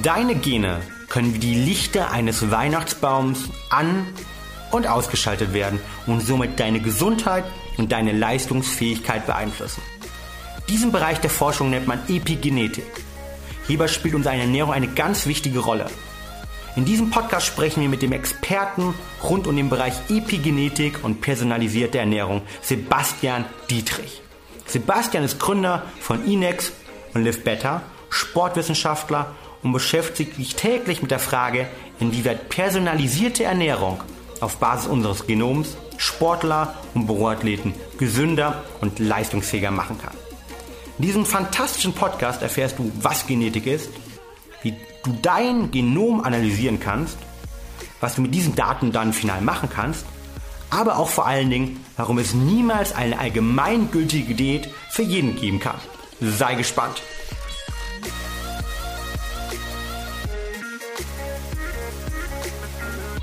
Deine Gene können wie die Lichter eines Weihnachtsbaums an- und ausgeschaltet werden und somit deine Gesundheit und deine Leistungsfähigkeit beeinflussen. Diesen Bereich der Forschung nennt man Epigenetik. Hierbei spielt unsere Ernährung eine ganz wichtige Rolle. In diesem Podcast sprechen wir mit dem Experten rund um den Bereich Epigenetik und personalisierte Ernährung, Sebastian Dietrich. Sebastian ist Gründer von Inex und Live Better, Sportwissenschaftler und beschäftigt sich täglich mit der Frage, inwieweit personalisierte Ernährung auf Basis unseres Genoms Sportler und Büroathleten gesünder und leistungsfähiger machen kann. In diesem fantastischen Podcast erfährst du, was Genetik ist, wie du dein Genom analysieren kannst, was du mit diesen Daten dann final machen kannst, aber auch vor allen Dingen, warum es niemals eine allgemeingültige Diät für jeden geben kann. Sei gespannt.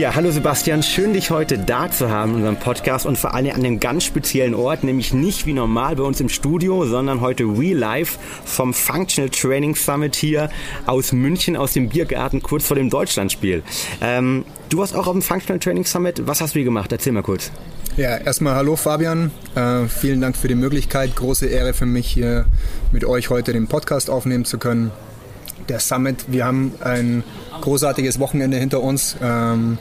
Ja, hallo Sebastian, schön dich heute da zu haben in unserem Podcast und vor allem an einem ganz speziellen Ort, nämlich nicht wie normal bei uns im Studio, sondern heute real life vom Functional Training Summit hier aus München, aus dem Biergarten, kurz vor dem Deutschlandspiel. Ähm, du warst auch auf dem Functional Training Summit. Was hast du hier gemacht? Erzähl mal kurz. Ja, erstmal hallo Fabian. Äh, vielen Dank für die Möglichkeit. Große Ehre für mich, hier mit euch heute den Podcast aufnehmen zu können der Summit. Wir haben ein großartiges Wochenende hinter uns. Ähm,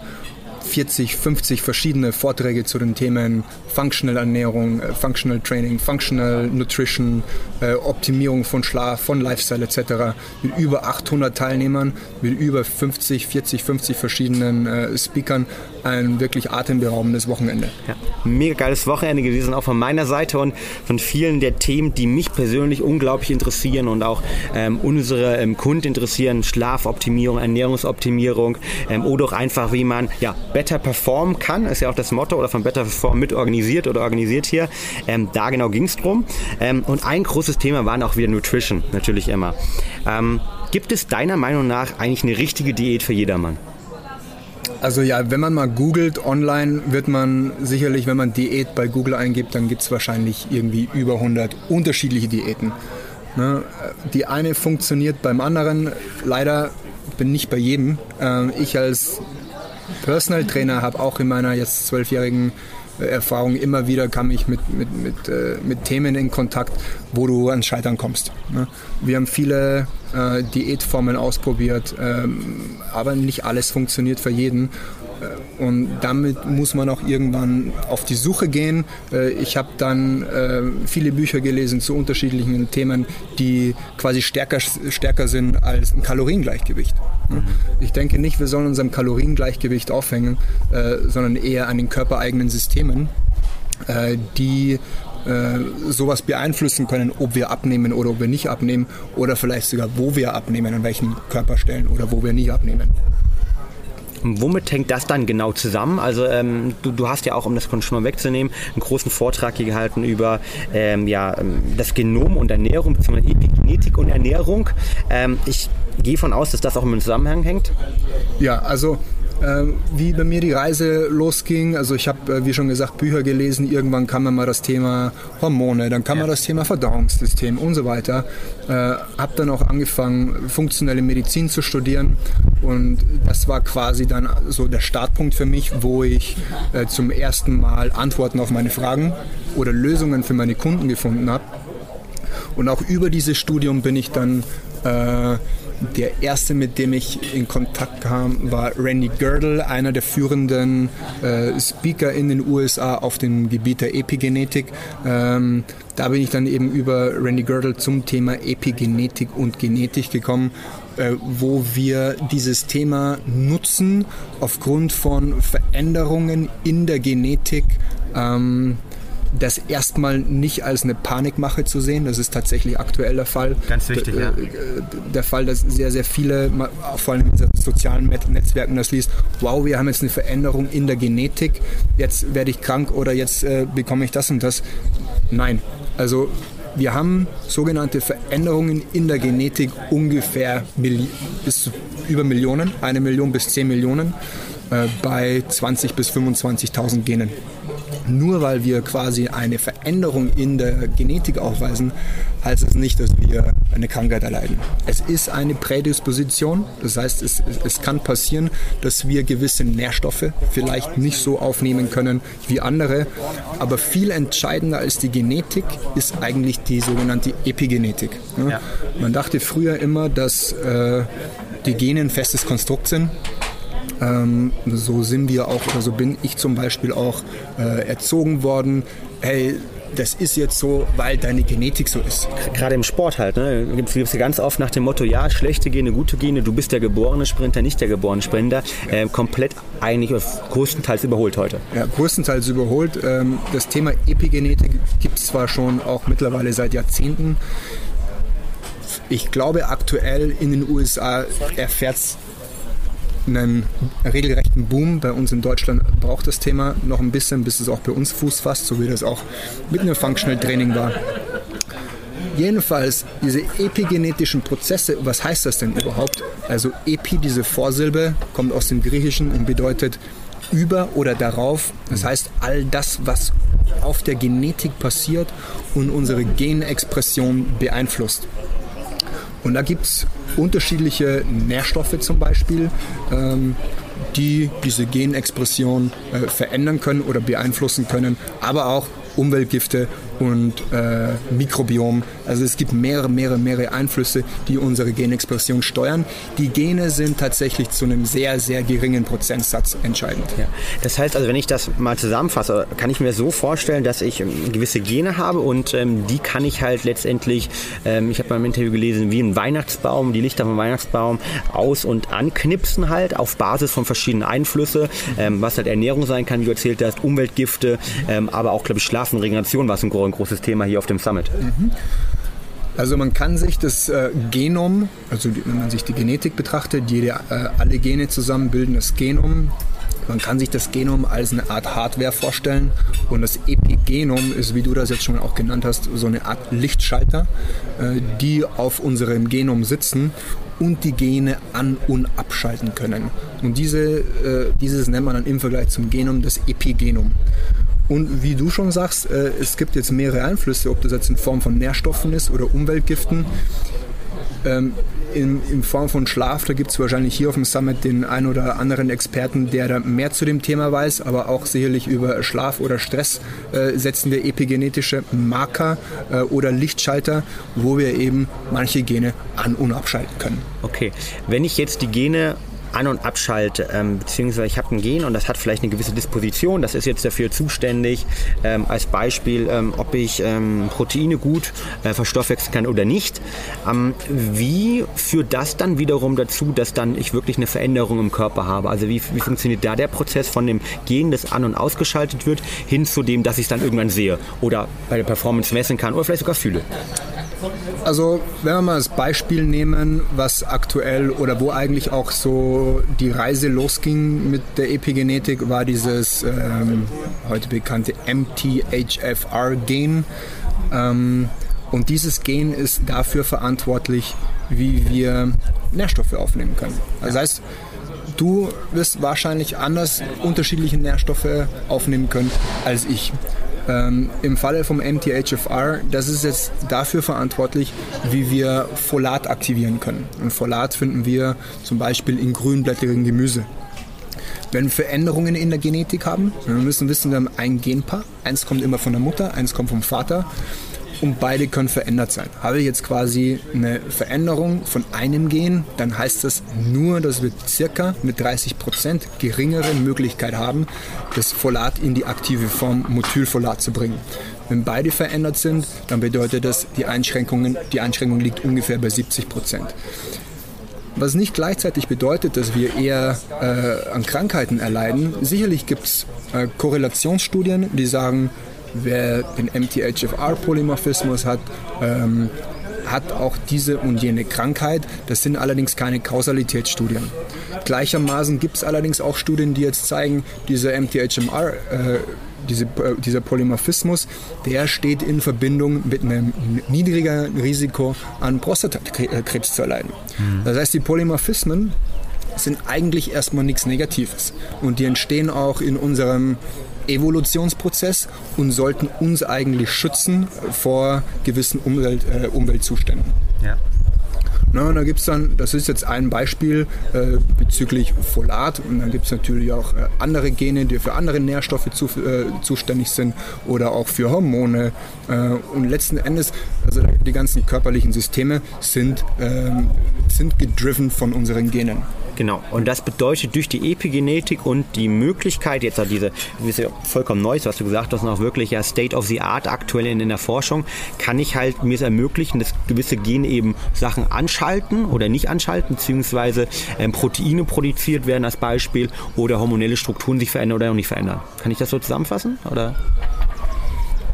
40, 50 verschiedene Vorträge zu den Themen Functional Ernährung, äh, Functional Training, Functional Nutrition, äh, Optimierung von Schlaf, von Lifestyle etc. mit über 800 Teilnehmern, mit über 50, 40, 50 verschiedenen äh, Speakern. Ein wirklich atemberaubendes Wochenende. Ja, mega geiles Wochenende gewesen, auch von meiner Seite und von vielen der Themen, die mich persönlich unglaublich interessieren und auch ähm, unsere ähm, Kunden interessieren. Schlafoptimierung, Ernährungsoptimierung ähm, oder auch einfach, wie man ja, better performen kann, ist ja auch das Motto oder von Better Perform mit organisiert oder organisiert hier. Ähm, da genau ging es drum. Ähm, und ein großes Thema waren auch wieder Nutrition, natürlich immer. Ähm, gibt es deiner Meinung nach eigentlich eine richtige Diät für jedermann? Also ja, wenn man mal googelt online, wird man sicherlich, wenn man Diät bei Google eingibt, dann gibt es wahrscheinlich irgendwie über 100 unterschiedliche Diäten. Ne? Die eine funktioniert beim anderen. Leider bin nicht bei jedem. Ähm, ich als Personal Trainer habe auch in meiner jetzt zwölfjährigen Erfahrung immer wieder kam ich mit, mit, mit, äh, mit Themen in Kontakt, wo du ans Scheitern kommst. Ne? Wir haben viele äh, Diätformen ausprobiert, ähm, aber nicht alles funktioniert für jeden. Äh, und damit muss man auch irgendwann auf die Suche gehen. Äh, ich habe dann äh, viele Bücher gelesen zu unterschiedlichen Themen, die quasi stärker, stärker sind als ein Kaloriengleichgewicht. Mhm. Ich denke nicht, wir sollen uns am Kaloriengleichgewicht aufhängen, sondern eher an den körpereigenen Systemen, die sowas beeinflussen können, ob wir abnehmen oder ob wir nicht abnehmen oder vielleicht sogar, wo wir abnehmen, an welchen Körperstellen oder wo wir nicht abnehmen. Womit hängt das dann genau zusammen? Also ähm, du, du, hast ja auch, um das schon mal wegzunehmen, einen großen Vortrag hier gehalten über ähm, ja, ähm, das Genom und Ernährung, beziehungsweise Epigenetik und Ernährung. Ähm, ich gehe von aus, dass das auch im Zusammenhang hängt. Ja, also wie bei mir die Reise losging. Also ich habe, äh, wie schon gesagt, Bücher gelesen. Irgendwann kam dann mal das Thema Hormone, dann kam ja. mal das Thema Verdauungssystem und so weiter. Äh, habe dann auch angefangen, funktionelle Medizin zu studieren. Und das war quasi dann so der Startpunkt für mich, wo ich äh, zum ersten Mal Antworten auf meine Fragen oder Lösungen für meine Kunden gefunden habe. Und auch über dieses Studium bin ich dann äh, der erste, mit dem ich in Kontakt kam, war Randy Girdle, einer der führenden äh, Speaker in den USA auf dem Gebiet der Epigenetik. Ähm, da bin ich dann eben über Randy Girdle zum Thema Epigenetik und Genetik gekommen, äh, wo wir dieses Thema nutzen aufgrund von Veränderungen in der Genetik. Ähm, das erstmal nicht als eine Panikmache zu sehen. Das ist tatsächlich aktuell der Fall. Ganz wichtig, der, ja. äh, Der Fall, dass sehr, sehr viele, vor allem in sozialen Netzwerken, das liest, wow, wir haben jetzt eine Veränderung in der Genetik, jetzt werde ich krank oder jetzt äh, bekomme ich das und das. Nein, also wir haben sogenannte Veränderungen in der Genetik ungefähr bis über Millionen, eine Million bis zehn Millionen äh, bei 20 bis 25.000 Genen. Nur weil wir quasi eine Veränderung in der Genetik aufweisen, heißt es nicht, dass wir eine Krankheit erleiden. Es ist eine Prädisposition, das heißt, es, es kann passieren, dass wir gewisse Nährstoffe vielleicht nicht so aufnehmen können wie andere, aber viel entscheidender als die Genetik ist eigentlich die sogenannte Epigenetik. Man dachte früher immer, dass äh, die Gene ein festes Konstrukt sind ähm, so sind wir auch, oder so bin ich zum Beispiel auch äh, erzogen worden. Hey, das ist jetzt so, weil deine Genetik so ist. Gerade im Sport halt, ne? Gibt es ganz oft nach dem Motto, ja, schlechte Gene, gute Gene, du bist der geborene Sprinter, nicht der geborene Sprinter. Äh, komplett eigentlich größtenteils überholt heute. Ja, größtenteils überholt. Ähm, das Thema Epigenetik gibt es zwar schon auch mittlerweile seit Jahrzehnten. Ich glaube, aktuell in den USA erfährt es einen regelrechten Boom. Bei uns in Deutschland braucht das Thema noch ein bisschen, bis es auch bei uns Fuß fasst, so wie das auch mit einem Functional Training war. Jedenfalls, diese epigenetischen Prozesse, was heißt das denn überhaupt? Also Epi, diese Vorsilbe, kommt aus dem Griechischen und bedeutet über oder darauf. Das heißt, all das, was auf der Genetik passiert und unsere Genexpression beeinflusst. Und da gibt es unterschiedliche Nährstoffe zum Beispiel, ähm, die diese Genexpression äh, verändern können oder beeinflussen können, aber auch Umweltgifte und äh, Mikrobiom. Also es gibt mehrere, mehrere, mehrere Einflüsse, die unsere Genexpression steuern. Die Gene sind tatsächlich zu einem sehr, sehr geringen Prozentsatz entscheidend. Ja. Das heißt also, wenn ich das mal zusammenfasse, kann ich mir so vorstellen, dass ich ähm, gewisse Gene habe und ähm, die kann ich halt letztendlich, ähm, ich habe mal im Interview gelesen, wie ein Weihnachtsbaum, die Lichter vom Weihnachtsbaum aus- und anknipsen halt auf Basis von verschiedenen Einflüssen, ähm, was halt Ernährung sein kann, wie du erzählt hast, Umweltgifte, ähm, aber auch, glaube ich, Schlaf und Regeneration, was ein großes Thema hier auf dem Summit. Also man kann sich das äh, Genom, also die, wenn man sich die Genetik betrachtet, jede, äh, alle Gene zusammen bilden das Genom. Man kann sich das Genom als eine Art Hardware vorstellen und das Epigenom ist, wie du das jetzt schon auch genannt hast, so eine Art Lichtschalter, äh, die auf unserem Genom sitzen und die Gene an- und abschalten können. Und diese, äh, dieses nennt man dann im Vergleich zum Genom das Epigenom. Und wie du schon sagst, äh, es gibt jetzt mehrere Einflüsse, ob das jetzt in Form von Nährstoffen ist oder Umweltgiften. Ähm, in, in, Form von Schlaf, da gibt es wahrscheinlich hier auf dem Summit den einen oder anderen Experten, der da mehr zu dem Thema weiß, aber auch sicherlich über Schlaf oder Stress äh, setzen wir epigenetische Marker äh, oder Lichtschalter, wo wir eben manche Gene an- und abschalten können. Okay, wenn ich jetzt die Gene an- und abschalte, ähm, beziehungsweise ich habe ein Gen und das hat vielleicht eine gewisse Disposition, das ist jetzt dafür zuständig, ähm, als Beispiel, ähm, ob ich ähm, Proteine gut äh, verstoffwechseln kann oder nicht. Ähm, wie führt das dann wiederum dazu, dass dann ich wirklich eine Veränderung im Körper habe? Also wie, wie funktioniert da der Prozess von dem Gen, das an- und ausgeschaltet wird, hin zu dem, dass ich es dann irgendwann sehe oder bei der Performance messen kann oder vielleicht sogar fühle? Also, wenn wir mal das Beispiel nehmen, was aktuell oder wo eigentlich auch so die Reise losging mit der Epigenetik, war dieses ähm, heute bekannte MTHFR-Gen. Ähm, und dieses Gen ist dafür verantwortlich, wie wir Nährstoffe aufnehmen können. Das heißt, du wirst wahrscheinlich anders unterschiedliche Nährstoffe aufnehmen können als ich. Ähm, Im Falle vom MTHFR, das ist jetzt dafür verantwortlich, wie wir Folat aktivieren können. Und Folat finden wir zum Beispiel in grünblättrigen Gemüse. Wenn wir Veränderungen in der Genetik haben, wir müssen wissen, wir haben ein Genpaar. Eins kommt immer von der Mutter, eins kommt vom Vater und beide können verändert sein. Habe ich jetzt quasi eine Veränderung von einem Gen, dann heißt das nur, dass wir circa mit 30 Prozent geringere Möglichkeit haben, das Folat in die aktive Form Methylfolat zu bringen. Wenn beide verändert sind, dann bedeutet das, die, Einschränkungen, die Einschränkung liegt ungefähr bei 70 Prozent. Was nicht gleichzeitig bedeutet, dass wir eher äh, an Krankheiten erleiden. Sicherlich gibt es äh, Korrelationsstudien, die sagen, wer den MTHFR-Polymorphismus hat, ähm, hat auch diese und jene Krankheit. Das sind allerdings keine Kausalitätsstudien. Gleichermaßen gibt es allerdings auch Studien, die jetzt zeigen, diese MTHMR, äh, diese, äh, dieser Polymorphismus, der steht in Verbindung mit einem niedrigeren Risiko an Prostatakrebs zu erleiden. Mhm. Das heißt, die Polymorphismen sind eigentlich erstmal nichts Negatives. Und die entstehen auch in unserem Evolutionsprozess und sollten uns eigentlich schützen vor gewissen Umwelt, äh, Umweltzuständen. Ja. Na, da gibt es dann, das ist jetzt ein Beispiel äh, bezüglich Folat und dann gibt es natürlich auch äh, andere Gene, die für andere Nährstoffe zu, äh, zuständig sind oder auch für Hormone und letzten Endes, also die ganzen körperlichen Systeme sind, ähm, sind gedriven von unseren Genen. Genau. Und das bedeutet durch die Epigenetik und die Möglichkeit, jetzt diese, das ist ja vollkommen Neues, was du gesagt hast, noch wirklich ja State of the Art aktuell in, in der Forschung, kann ich halt mir es ermöglichen, dass gewisse Gene eben Sachen anschalten oder nicht anschalten, beziehungsweise ähm, Proteine produziert werden als Beispiel oder hormonelle Strukturen sich verändern oder auch nicht verändern. Kann ich das so zusammenfassen? Oder?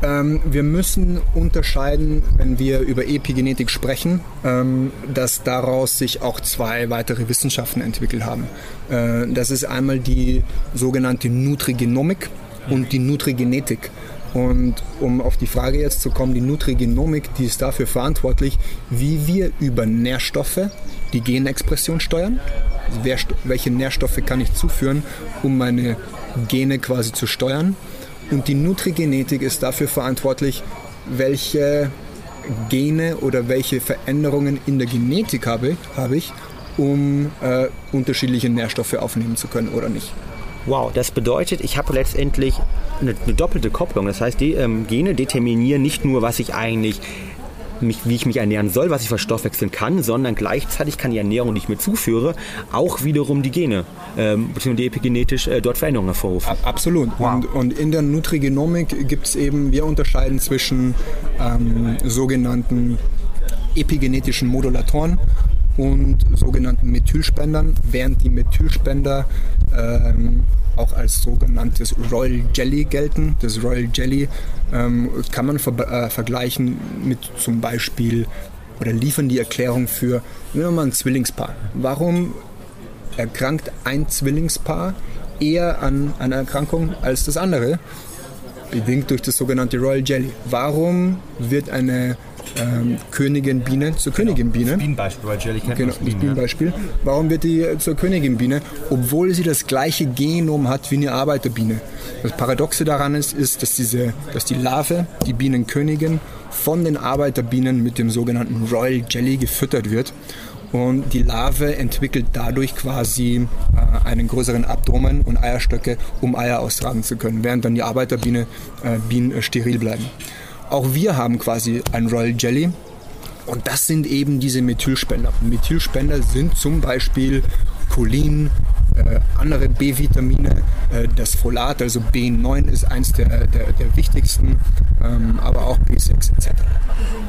Ähm, wir müssen unterscheiden, wenn wir über Epigenetik sprechen, ähm, dass daraus sich auch zwei weitere Wissenschaften entwickelt haben. Äh, das ist einmal die sogenannte Nutrigenomik und die Nutrigenetik. Und um auf die Frage jetzt zu kommen, die Nutrigenomik, die ist dafür verantwortlich, wie wir über Nährstoffe die Genexpression steuern. Welche Nährstoffe kann ich zuführen, um meine Gene quasi zu steuern? Und die Nutrigenetik ist dafür verantwortlich, welche Gene oder welche Veränderungen in der Genetik habe, habe ich, um äh, unterschiedliche Nährstoffe aufnehmen zu können oder nicht. Wow, das bedeutet, ich habe letztendlich eine, eine, doppelte Kopplung. Das heißt, die ähm, Gene determinieren nicht nur, was ich eigentlich mich, wie ich mich ernähren soll, was ich verstoffwechseln kann, sondern gleichzeitig kann die Ernährung, die ich mir zuführe, auch wiederum die Gene ähm, bzw. die epigenetisch äh, dort Veränderungen hervorrufen. Absolut. Wow. Und, und, in der Nutrigenomik gibt es eben, wir unterscheiden zwischen ähm, sogenannten epigenetischen Modulatoren und sogenannten Methylspendern, während die Methylspender ähm, auch als sogenanntes Royal Jelly gelten. Das Royal Jelly ähm, kann man ver äh, vergleichen mit zum Beispiel oder liefern die Erklärung für, nehmen wir mal ein Zwillingspaar. Warum erkrankt ein Zwillingspaar eher an einer Erkrankung als das andere? Bedingt durch das sogenannte Royal Jelly. Warum wird eine ähm, Königin Biene zur genau. Königin Biene. Das Bienenbeispiel, weil Jelly kennt genau, das Bienen, Bienenbeispiel. Warum wird die zur Königin Biene, obwohl sie das gleiche Genom hat wie eine Arbeiterbiene? Das Paradoxe daran ist, ist dass, diese, dass die Larve, die Bienenkönigin, von den Arbeiterbienen mit dem sogenannten Royal Jelly gefüttert wird. Und die Larve entwickelt dadurch quasi äh, einen größeren Abdomen und Eierstöcke, um Eier austragen zu können, während dann die Arbeiterbiene äh, Bienen äh, steril bleiben. Auch wir haben quasi ein Royal Jelly. Und das sind eben diese Methylspender. Methylspender sind zum Beispiel Cholin, äh, andere B-Vitamine, äh, das Folat, also B9 ist eins der, der, der wichtigsten, ähm, aber auch B6 etc.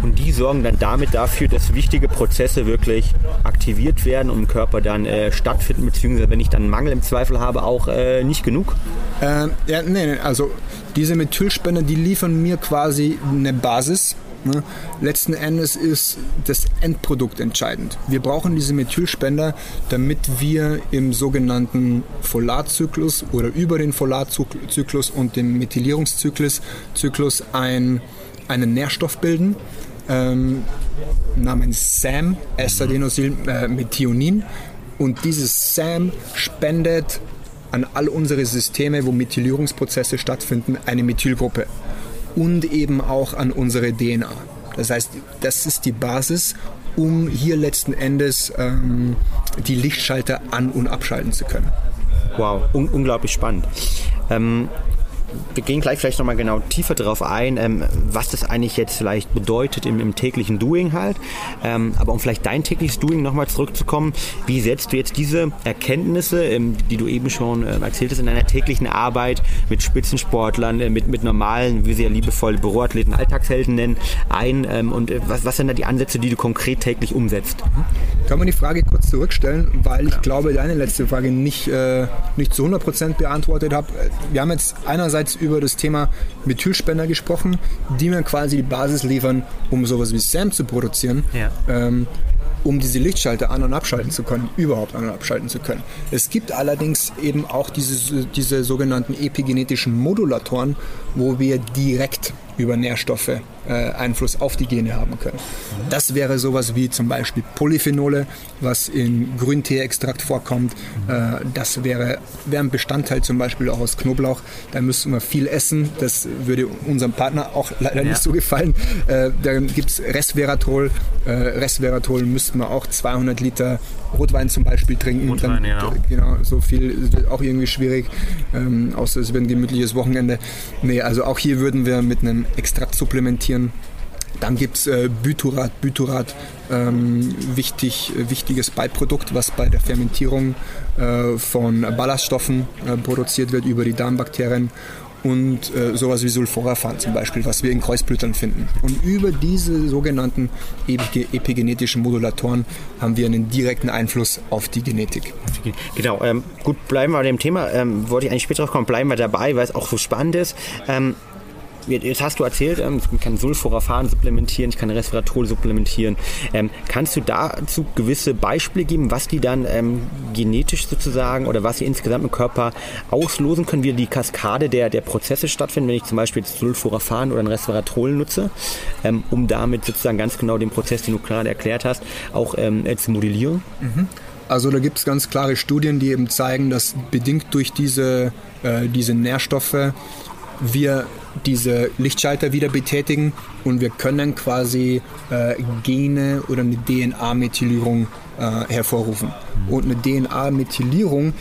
Und die sorgen dann damit dafür, dass wichtige Prozesse wirklich aktiviert werden und im Körper dann äh, stattfinden, beziehungsweise wenn ich dann Mangel im Zweifel habe, auch äh, nicht genug? Ähm, ja, nee, also diese Methylspender, die liefern mir quasi eine Basis, Ne? Letzten Endes ist das Endprodukt entscheidend. Wir brauchen diese Methylspender, damit wir im sogenannten Folatzyklus oder über den Folatzyklus und dem Methylierungszyklus Zyklus ein, einen Nährstoff bilden. Ähm, namens SAM, S-Adenosyl-Methionin. Und dieses SAM spendet an all unsere Systeme, wo Methylierungsprozesse stattfinden, eine Methylgruppe und eben auch an unsere DNA. Das heißt, das ist die Basis, um hier letzten Endes ähm, die Lichtschalter an- und abschalten zu können. Wow, un unglaublich spannend. Ähm, wir gehen gleich vielleicht nochmal genau tiefer darauf ein, ähm, was das eigentlich jetzt vielleicht bedeutet im, im täglichen Doing halt. Ähm, aber um vielleicht dein tägliches Doing nochmal zurückzukommen, wie setzt du jetzt diese Erkenntnisse, ähm, die du eben schon äh, erzählt hast, in deiner täglichen Arbeit mit Spitzensportlern, äh, mit, mit normalen, wie sie ja liebevoll Büroathleten, Alltagshelden nennen, ein? Ähm, und äh, was, was sind da die Ansätze, die du konkret täglich umsetzt? Kann man die Frage kurz zurückstellen, weil ich glaube, deine letzte Frage nicht, äh, nicht zu 100% beantwortet habe. Wir haben jetzt einerseits über das Thema Methylspender gesprochen, die mir quasi die Basis liefern, um sowas wie SAM zu produzieren. Ja. Ähm, um diese Lichtschalter an- und abschalten zu können, überhaupt an- und abschalten zu können. Es gibt allerdings eben auch diese, diese sogenannten epigenetischen Modulatoren, wo wir direkt über Nährstoffe äh, Einfluss auf die Gene haben können. Das wäre sowas wie zum Beispiel Polyphenole, was in Grünteeextrakt vorkommt. Äh, das wäre, wäre ein Bestandteil zum Beispiel auch aus Knoblauch. Da müssten wir viel essen. Das würde unserem Partner auch leider ja. nicht so gefallen. Äh, dann gibt es Resveratrol. Äh, Resveratrol müssten wir auch 200 Liter Rotwein zum Beispiel trinken. Rotwein, dann, genau. genau. So viel ist auch irgendwie schwierig, ähm, außer es wäre ein gemütliches Wochenende. Nee, also auch hier würden wir mit einem Extrakt supplementieren. Dann gibt es äh, Butyrat. Butyrat, ähm, wichtig, wichtiges Beiprodukt, was bei der Fermentierung äh, von Ballaststoffen äh, produziert wird über die Darmbakterien und äh, sowas wie Sulforaphan zum Beispiel, was wir in Kreuzblütern finden. Und über diese sogenannten epigenetischen Modulatoren haben wir einen direkten Einfluss auf die Genetik. Genau, ähm, gut, bleiben wir bei dem Thema. Ähm, wollte ich eigentlich später drauf kommen, bleiben wir dabei, weil es auch so spannend ist. Ähm, jetzt hast du erzählt, ähm, ich kann Sulforaphan supplementieren, ich kann Resveratrol supplementieren. Ähm, kannst du dazu gewisse Beispiele geben, was die dann ähm, genetisch sozusagen oder was sie insgesamt im Körper auslosen können, wie die Kaskade der, der Prozesse stattfinden, wenn ich zum Beispiel Sulforaphan oder ein Resveratrol nutze, ähm, um damit sozusagen ganz genau den Prozess, den du gerade erklärt hast, auch ähm, zu modellieren? Mhm. Also da gibt es ganz klare Studien, die eben zeigen, dass bedingt durch diese, äh, diese Nährstoffe wir diese Lichtschalter wieder betätigen und wir können quasi äh, Gene oder eine DNA-Methylierung äh, hervorrufen. Und eine DNA-Methylierung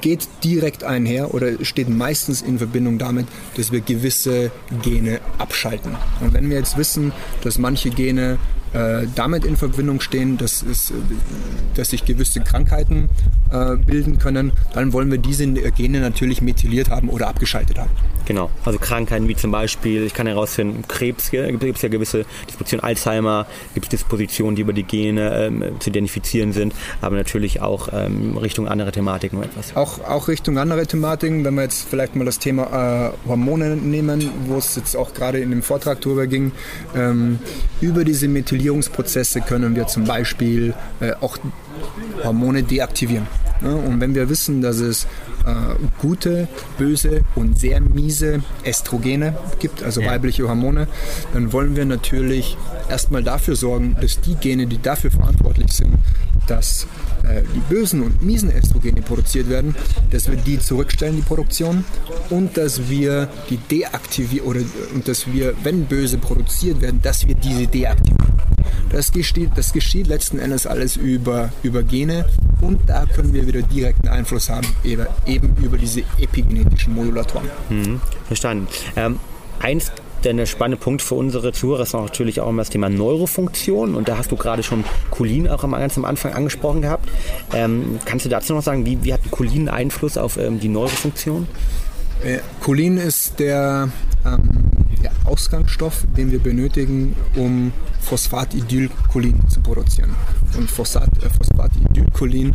geht direkt einher oder steht meistens in Verbindung damit, dass wir gewisse Gene abschalten. Und wenn wir jetzt wissen, dass manche Gene äh, damit in Verbindung stehen, dass, es, dass sich gewisse Krankheiten äh, bilden können, dann wollen wir diese Gene natürlich methyliert haben oder abgeschaltet haben. Genau, also Krankheiten wie zum Beispiel, ich kann herausfinden, Krebs, gibt es ja gewisse Dispositionen, Alzheimer, gibt es Dispositionen, die über die Gene ähm, zu identifizieren sind, aber natürlich auch ähm, Richtung andere Thematiken etwas. Auch, auch Richtung andere Thematiken, wenn wir jetzt vielleicht mal das Thema äh, Hormone nehmen, wo es jetzt auch gerade in dem Vortrag drüber ging, ähm, über diese Methylierungsprozesse können wir zum Beispiel äh, auch Hormone deaktivieren. Ne? Und wenn wir wissen, dass es äh, gute, böse und sehr miese Estrogene gibt, also ja. weibliche Hormone, dann wollen wir natürlich erstmal dafür sorgen, dass die Gene, die dafür verantwortlich sind, dass äh, die bösen und miesen Estrogene produziert werden, dass wir die zurückstellen, die Produktion, und dass wir die deaktivieren oder und dass wir, wenn böse produziert werden, dass wir diese deaktivieren. Das geschieht, das geschieht letzten Endes alles über, über Gene und da können wir wieder direkten Einfluss haben, eben, eben über diese epigenetischen Modulatoren. Mhm, verstanden. Ähm, eins der spannende Punkt für unsere Zuhörer ist natürlich auch immer das Thema Neurofunktion. Und da hast du gerade schon Cholin auch ganz am Anfang angesprochen gehabt. Ähm, kannst du dazu noch sagen, wie, wie hat Cholin Einfluss auf ähm, die Neurofunktion? Äh, Cholin ist der, ähm, der Ausgangsstoff, den wir benötigen, um Phosphatidylcholin zu produzieren. Und äh, Phosphatidylcholin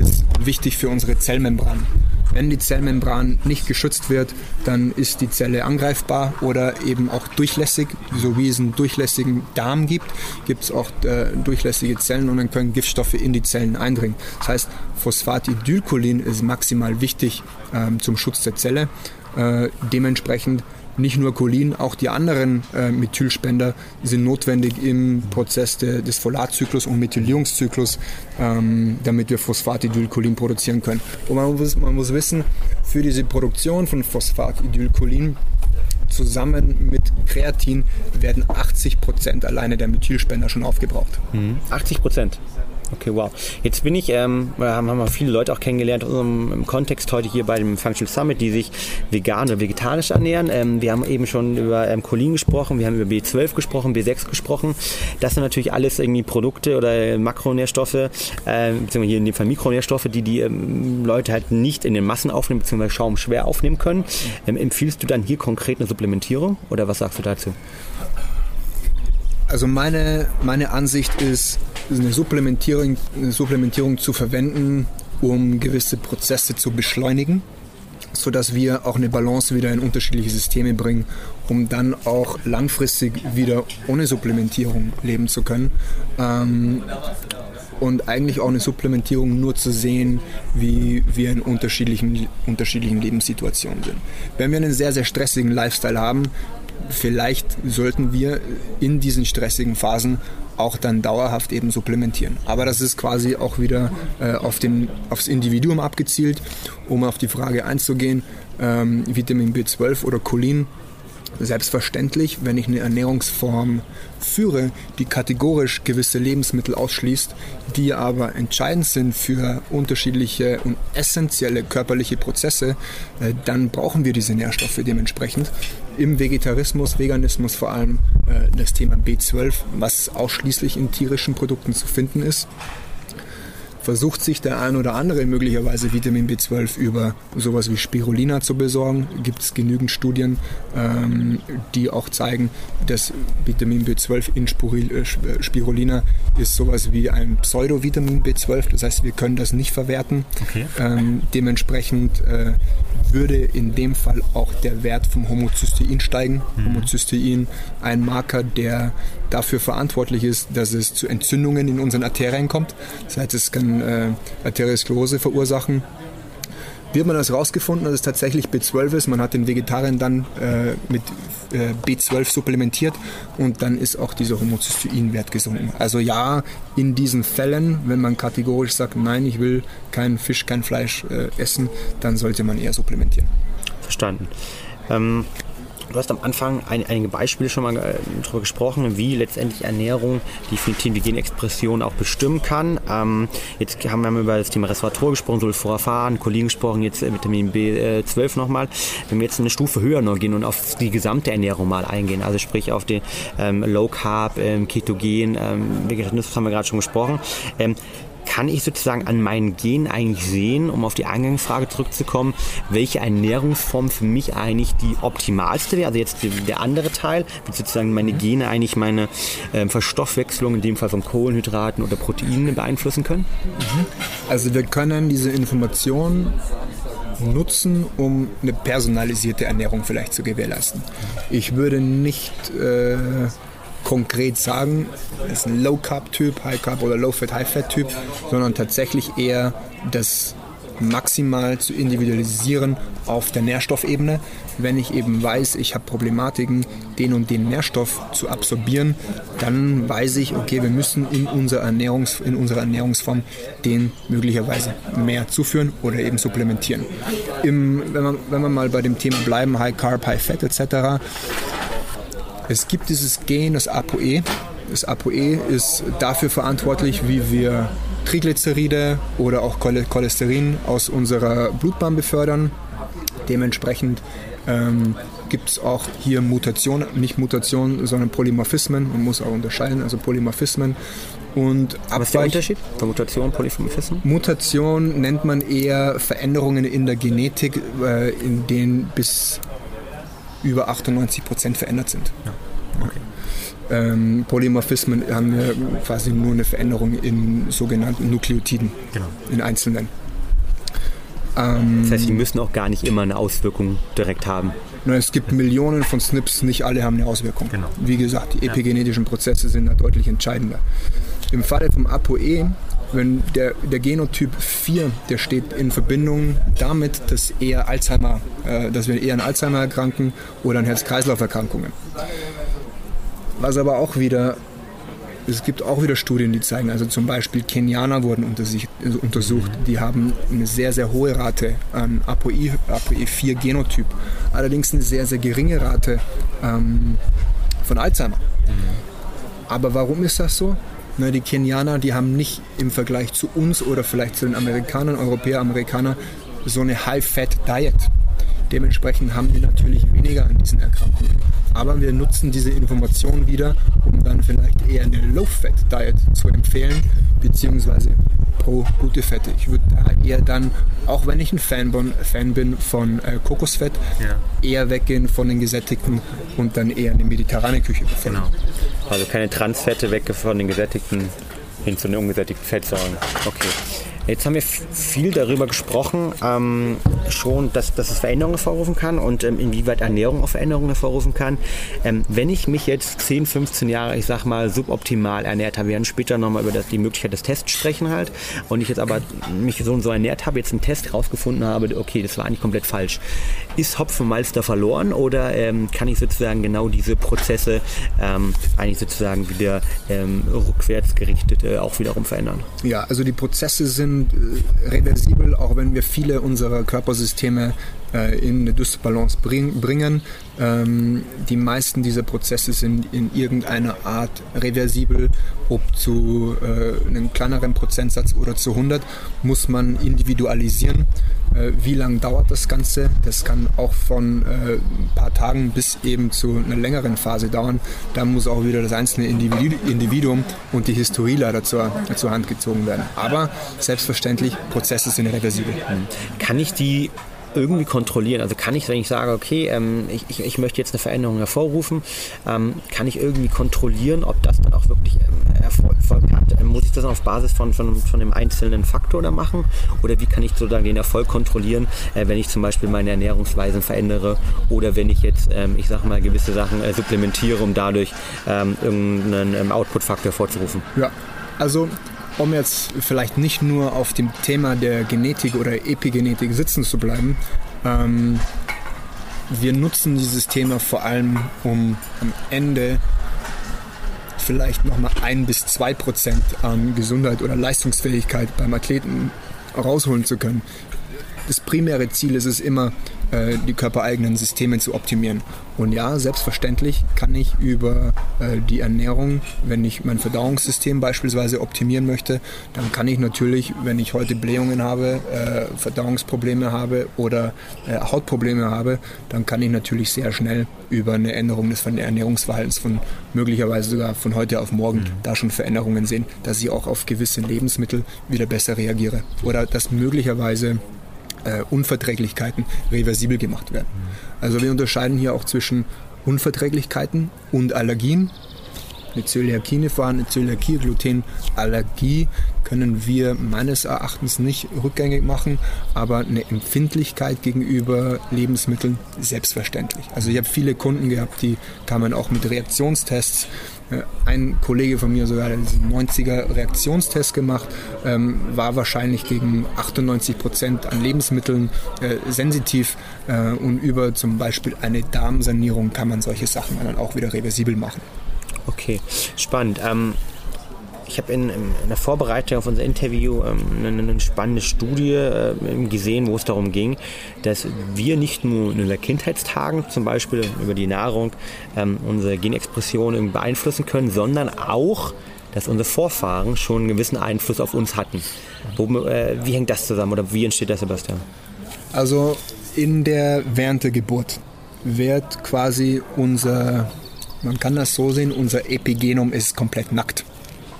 ist wichtig für unsere Zellmembran. Wenn die Zellmembran nicht geschützt wird, dann ist die Zelle angreifbar oder eben auch durchlässig. So wie es einen durchlässigen Darm gibt, gibt es auch äh, durchlässige Zellen und dann können Giftstoffe in die Zellen eindringen. Das heißt, Phosphatidylcholin ist maximal wichtig ähm, zum Schutz der Zelle. Äh, dementsprechend nicht nur Cholin, auch die anderen äh, Methylspender sind notwendig im Prozess de, des Folatzyklus und Methylierungszyklus, ähm, damit wir Phosphatidylcholin produzieren können. Und man muss, man muss wissen, für diese Produktion von Phosphatidylcholin zusammen mit Kreatin werden 80 Prozent alleine der Methylspender schon aufgebraucht. Mhm. 80 Prozent? Okay, wow. Jetzt bin ich, ähm, haben, haben wir viele Leute auch kennengelernt im Kontext heute hier bei dem Functional Summit, die sich vegan oder vegetarisch ernähren. Ähm, wir haben eben schon über ähm, Cholin gesprochen, wir haben über B12 gesprochen, B6 gesprochen. Das sind natürlich alles irgendwie Produkte oder Makronährstoffe, äh, beziehungsweise hier in dem Fall Mikronährstoffe, die die ähm, Leute halt nicht in den Massen aufnehmen, beziehungsweise Schaum schwer aufnehmen können. Ähm, empfiehlst du dann hier konkret eine Supplementierung oder was sagst du dazu? Also meine, meine Ansicht ist, eine Supplementierung, eine Supplementierung zu verwenden, um gewisse Prozesse zu beschleunigen. sodass wir auch eine Balance wieder in unterschiedliche Systeme bringen, um dann auch langfristig wieder ohne Supplementierung leben zu können. Ähm, und eigentlich auch eine Supplementierung nur zu sehen, wie wir in unterschiedlichen, unterschiedlichen Lebenssituationen sind. Wenn wir einen sehr, sehr stressigen Lifestyle haben, vielleicht sollten wir in diesen stressigen Phasen auch dann dauerhaft eben supplementieren. Aber das ist quasi auch wieder äh, auf den, aufs Individuum abgezielt, um auf die Frage einzugehen, ähm, Vitamin B12 oder Cholin Selbstverständlich, wenn ich eine Ernährungsform führe, die kategorisch gewisse Lebensmittel ausschließt, die aber entscheidend sind für unterschiedliche und essentielle körperliche Prozesse, äh, dann brauchen wir diese Nährstoffe dementsprechend. Im Vegetarismus, Veganismus vor allem äh, das Thema B12, was ausschließlich in tierischen Produkten zu finden ist versucht sich der ein oder andere möglicherweise Vitamin B12 über sowas wie Spirulina zu besorgen. Gibt es genügend Studien, ähm, die auch zeigen, dass Vitamin B12 in äh, Spirulina ist sowas wie ein Pseudo-Vitamin B12. Das heißt, wir können das nicht verwerten. Okay. Ähm, dementsprechend äh, würde in dem Fall auch der Wert vom Homozystein steigen. Mhm. Homozystein, ein Marker, der dafür verantwortlich ist, dass es zu Entzündungen in unseren Arterien kommt. Das heißt, es kann äh, Arteriosklerose verursachen. Wie hat man das rausgefunden, dass es tatsächlich B12 ist? Man hat den Vegetariern dann äh, mit äh, B12 supplementiert und dann ist auch dieser Homozysteinwert gesunken. Also ja, in diesen Fällen, wenn man kategorisch sagt, nein, ich will kein Fisch, kein Fleisch äh, essen, dann sollte man eher supplementieren. Verstanden. Ähm, Du hast am Anfang ein, einige Beispiele schon mal äh, darüber gesprochen, wie letztendlich Ernährung die Genexpression auch bestimmen kann. Ähm, jetzt haben wir über das Thema Resveratrol gesprochen, Sulforaphan, Cholin gesprochen, jetzt äh, Vitamin B12 äh, nochmal. Wenn wir jetzt eine Stufe höher noch gehen und auf die gesamte Ernährung mal eingehen, also sprich auf den ähm, Low Carb, ähm, Ketogen, ähm, Vegetarismus haben wir gerade schon gesprochen. Ähm, kann ich sozusagen an meinen Gen eigentlich sehen, um auf die Eingangsfrage zurückzukommen, welche Ernährungsform für mich eigentlich die optimalste wäre? Also jetzt der andere Teil, wie sozusagen meine Gene eigentlich meine äh, Verstoffwechslung, in dem Fall von Kohlenhydraten oder Proteinen beeinflussen können? Mhm. Also wir können diese Information nutzen, um eine personalisierte Ernährung vielleicht zu gewährleisten. Ich würde nicht äh, konkret sagen, es ist ein Low-Carb-Typ, High-Carb oder Low-Fat, High-Fat-Typ, sondern tatsächlich eher das maximal zu individualisieren auf der Nährstoffebene. Wenn ich eben weiß, ich habe Problematiken, den und den Nährstoff zu absorbieren, dann weiß ich, okay, wir müssen in, unser Ernährungs, in unserer Ernährungsform den möglicherweise mehr zuführen oder eben supplementieren. Im, wenn, man, wenn wir mal bei dem Thema bleiben, High Carb, High Fat etc., es gibt dieses Gen, das ApoE. Das ApoE ist dafür verantwortlich, wie wir Triglyceride oder auch Cholesterin aus unserer Blutbahn befördern. Dementsprechend ähm, gibt es auch hier Mutationen, nicht Mutationen, sondern Polymorphismen. Man muss auch unterscheiden, also Polymorphismen. Und Was ist der Unterschied von Mutation Polymorphismen? Mutation nennt man eher Veränderungen in der Genetik, äh, in denen bis über 98 Prozent verändert sind. Ja. Okay. Ähm, Polymorphismen haben ja quasi nur eine Veränderung in sogenannten Nukleotiden, genau. in einzelnen. Ähm, das heißt, die müssen auch gar nicht immer eine Auswirkung direkt haben. Na, es gibt Millionen von SNPs, nicht alle haben eine Auswirkung. Genau. Wie gesagt, die epigenetischen Prozesse sind da deutlich entscheidender. Im Falle vom ApoE wenn der, der Genotyp 4, der steht in Verbindung damit, dass, eher Alzheimer, äh, dass wir eher an Alzheimer erkranken oder an Herz-Kreislauf-Erkrankungen. Was aber auch wieder, es gibt auch wieder Studien, die zeigen, also zum Beispiel Kenianer wurden also untersucht, die haben eine sehr, sehr hohe Rate an ApoE, ApoE4 Genotyp, allerdings eine sehr, sehr geringe Rate ähm, von Alzheimer. Mhm. Aber warum ist das so? Ne, die Kenianer, die haben nicht im Vergleich zu uns oder vielleicht zu den Amerikanern, Europäer, Amerikaner, so eine High-Fat-Diet. Dementsprechend haben die natürlich weniger an diesen Erkrankungen. Aber wir nutzen diese Information wieder, um dann vielleicht eher eine Low-Fat-Diet zu empfehlen, beziehungsweise pro gute Fette. Ich würde da eher dann, auch wenn ich ein Fan, bin, Fan bin von äh, Kokosfett, ja. eher weggehen von den gesättigten und dann eher eine mediterrane Küche befolgen. Genau. Also keine Transfette weg von den gesättigten hin zu den ungesättigten Fettsäuren. Okay. Jetzt haben wir viel darüber gesprochen, ähm, schon, dass, dass es Veränderungen hervorrufen kann und ähm, inwieweit Ernährung auch Veränderungen hervorrufen kann. Ähm, wenn ich mich jetzt 10, 15 Jahre, ich sag mal, suboptimal ernährt habe, wir werden später nochmal über das, die Möglichkeit des Tests sprechen halt, und ich jetzt aber mich so und so ernährt habe, jetzt einen Test rausgefunden habe, okay, das war eigentlich komplett falsch. Ist Hopfenmalz verloren oder ähm, kann ich sozusagen genau diese Prozesse ähm, eigentlich sozusagen wieder ähm, rückwärts gerichtet äh, auch wiederum verändern? Ja, also die Prozesse sind äh, reversibel, auch wenn wir viele unserer Körpersysteme äh, in eine Dysbalance bring, bringen. Ähm, die meisten dieser Prozesse sind in irgendeiner Art reversibel, ob zu äh, einem kleineren Prozentsatz oder zu 100, muss man individualisieren. Äh, wie lange dauert das Ganze? Das kann auch von äh, ein paar Tagen bis eben zu einer längeren Phase dauern. Da muss auch wieder das einzelne Individuum und die Historie leider zur, zur Hand gezogen werden. Aber selbstverständlich, Prozesse sind reversibel. Kann ich die irgendwie kontrollieren? Also kann ich, wenn ich sage, okay, ähm, ich, ich, ich, möchte jetzt eine Veränderung hervorrufen, ähm, kann ich irgendwie kontrollieren, ob das dann auch wirklich ähm, Erfolg, hat? Ähm, muss ich das auf Basis von, von, von dem einzelnen Faktor da machen? Oder wie kann ich sozusagen den Erfolg kontrollieren, äh, wenn ich zum Beispiel meine Ernährungsweisen verändere oder wenn ich jetzt, ähm, ich sag mal, gewisse Sachen äh, supplementiere, um dadurch ähm, irgendeinen Output-Faktor hervorzurufen? Ja, also um jetzt vielleicht nicht nur auf dem Thema der Genetik oder Epigenetik sitzen zu bleiben, ähm, wir nutzen dieses Thema vor allem, um am Ende vielleicht nochmal ein bis zwei Prozent an Gesundheit oder Leistungsfähigkeit beim Athleten rausholen zu können. Das primäre Ziel ist es immer, äh, die körpereigenen Systeme zu optimieren. Und ja, selbstverständlich kann ich über äh, die Ernährung, wenn ich mein Verdauungssystem beispielsweise optimieren möchte, dann kann ich natürlich, wenn ich heute Blähungen habe, äh, Verdauungsprobleme habe oder Hautprobleme habe, dann kann ich natürlich sehr schnell über eine Änderung des Ernährungsverhaltens von möglicherweise sogar von heute auf morgen mhm. da schon Veränderungen sehen, dass ich auch auf gewisse Lebensmittel wieder besser reagiere oder dass möglicherweise äh, Unverträglichkeiten reversibel gemacht werden. Also wir unterscheiden hier auch zwischen Unverträglichkeiten und Allergien. Eine Zöliakie eine Zöliakie, Glutenallergie können wir meines Erachtens nicht rückgängig machen, aber eine Empfindlichkeit gegenüber Lebensmitteln selbstverständlich. Also ich habe viele Kunden gehabt, die kamen auch mit Reaktionstests ein Kollege von mir sogar diesen 90er Reaktionstest gemacht, ähm, war wahrscheinlich gegen 98 Prozent an Lebensmitteln äh, sensitiv äh, und über zum Beispiel eine Darmsanierung kann man solche Sachen dann auch wieder reversibel machen. Okay, spannend. Ähm ich habe in, in, der Vorbereitung auf unser Interview ähm, eine, eine, spannende Studie äh, gesehen, wo es darum ging, dass wir nicht nur in unseren Kindheitstagen zum Beispiel über die Nahrung ähm, unsere Genexpression beeinflussen können, sondern auch, dass unsere Vorfahren schon einen gewissen Einfluss auf uns hatten. Wo, äh, wie hängt das zusammen oder wie entsteht das, Sebastian? Also in der während der Geburt wird quasi unser, man kann das so sehen, unser Epigenom ist komplett nackt.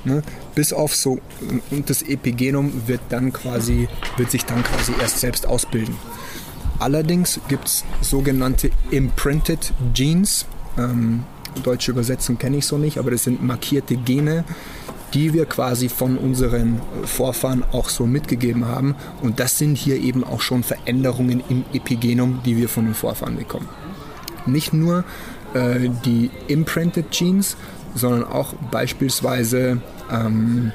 Ne? Bis auf so, und das Epigenom wird dann quasi, wird sich dann quasi erst selbst ausbilden. Allerdings gibt es sogenannte Imprinted Genes. Ähm, deutsche Übersetzung kenne ich so nicht, aber das sind markierte Gene, die wir quasi von unseren Vorfahren auch so mitgegeben haben. Und das sind hier eben auch schon Veränderungen im Epigenom, die wir von den Vorfahren bekommen. Nicht nur äh, die Imprinted Genes, sondern auch beispielsweise ähm,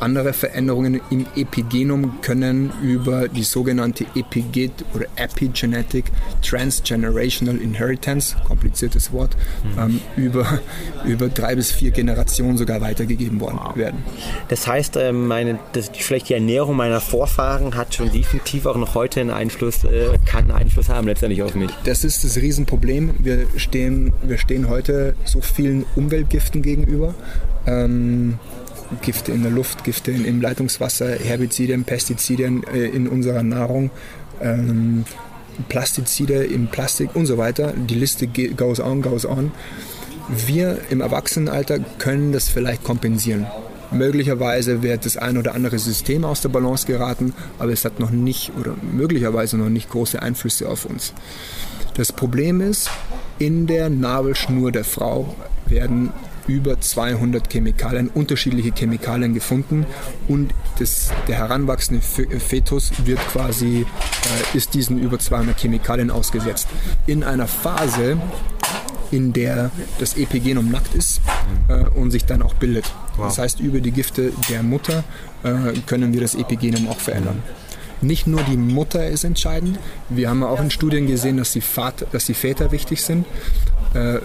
andere Veränderungen im Epigenom können über die sogenannte Epiget oder Epigenetic Transgenerational Inheritance, kompliziertes Wort, mhm. ähm, über, über drei bis vier Generationen sogar weitergegeben worden wow. werden. Das heißt, äh, meine, das, vielleicht die Ernährung meiner Vorfahren hat schon definitiv auch noch heute einen Einfluss, äh, kann einen Einfluss haben letztendlich auf mich. Das ist das Riesenproblem. Wir stehen, wir stehen heute so vielen Umweltgiften gegenüber. Ähm, Gifte in der Luft, Gifte im Leitungswasser, Herbizide, Pestizide äh, in unserer Nahrung, ähm, Plastizide im Plastik und so weiter. Die Liste goes on, goes on. Wir im Erwachsenenalter können das vielleicht kompensieren. Möglicherweise wird das ein oder andere System aus der Balance geraten, aber es hat noch nicht oder möglicherweise noch nicht große Einflüsse auf uns. Das Problem ist, in der Nabelschnur der Frau werden über 200 Chemikalien, unterschiedliche Chemikalien gefunden und das, der heranwachsende Fetus wird quasi, äh, ist diesen über 200 Chemikalien ausgesetzt. In einer Phase, in der das Epigenom nackt ist äh, und sich dann auch bildet. Wow. Das heißt, über die Gifte der Mutter äh, können wir das Epigenom auch verändern. Nicht nur die Mutter ist entscheidend. Wir haben auch in Studien gesehen, dass die, Vater, dass die Väter wichtig sind. Äh,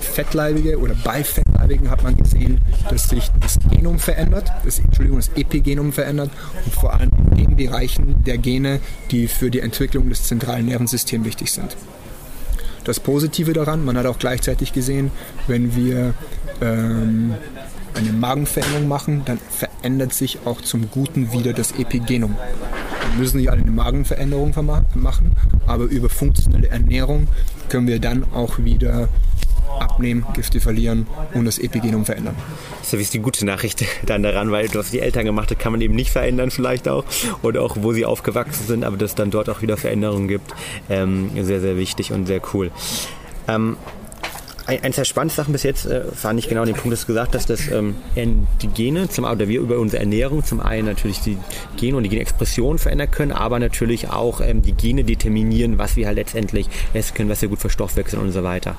Fettleibige oder bei Fettleibigen hat man gesehen, dass sich das Genom verändert, das, Entschuldigung, das Epigenom verändert und vor allem in den Bereichen der Gene, die für die Entwicklung des zentralen Nervensystems wichtig sind. Das Positive daran, man hat auch gleichzeitig gesehen, wenn wir ähm, eine Magenveränderung machen, dann verändert sich auch zum Guten wieder das Epigenom. Wir müssen nicht alle eine Magenveränderung machen, aber über funktionelle Ernährung können wir dann auch wieder abnehmen, Gifte verlieren und das Epigenom verändern. Das ist die gute Nachricht dann daran, weil was die Eltern gemacht haben, kann man eben nicht verändern vielleicht auch oder auch wo sie aufgewachsen sind, aber dass es dann dort auch wieder Veränderungen gibt, ähm, sehr, sehr wichtig und sehr cool. Ähm, eines der spannendsten Sachen bis jetzt äh, fand ich genau den Punkt, dass du gesagt hast, dass ähm, die Gene, zum, oder wir über unsere Ernährung zum einen natürlich die Gene und die Genexpression verändern können, aber natürlich auch ähm, die Gene determinieren, was wir halt letztendlich essen können, was wir gut verstoffwechseln und so weiter.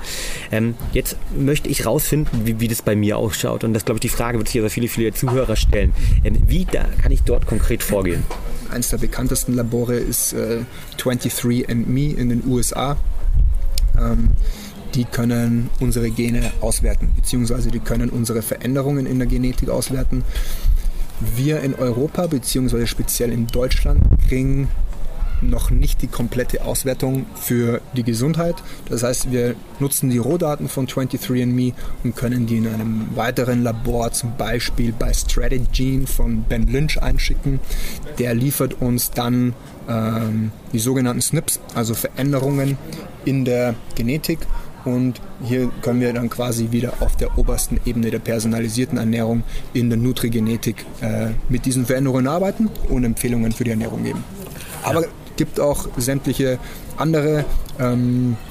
Ähm, jetzt möchte ich rausfinden, wie, wie das bei mir ausschaut und das glaube ich die Frage wird sich aber viele, viele Zuhörer stellen. Ähm, wie da kann ich dort konkret vorgehen? Eines der bekanntesten Labore ist äh, 23andMe in den USA. Ähm, die können unsere Gene auswerten, beziehungsweise die können unsere Veränderungen in der Genetik auswerten. Wir in Europa, beziehungsweise speziell in Deutschland, kriegen noch nicht die komplette Auswertung für die Gesundheit. Das heißt, wir nutzen die Rohdaten von 23andMe und können die in einem weiteren Labor, zum Beispiel bei Strategene von Ben Lynch einschicken. Der liefert uns dann ähm, die sogenannten SNPs, also Veränderungen in der Genetik und hier können wir dann quasi wieder auf der obersten Ebene der personalisierten Ernährung in der Nutrigenetik äh, mit diesen Veränderungen arbeiten und Empfehlungen für die Ernährung geben. Aber ja. gibt auch sämtliche andere ähm, äh,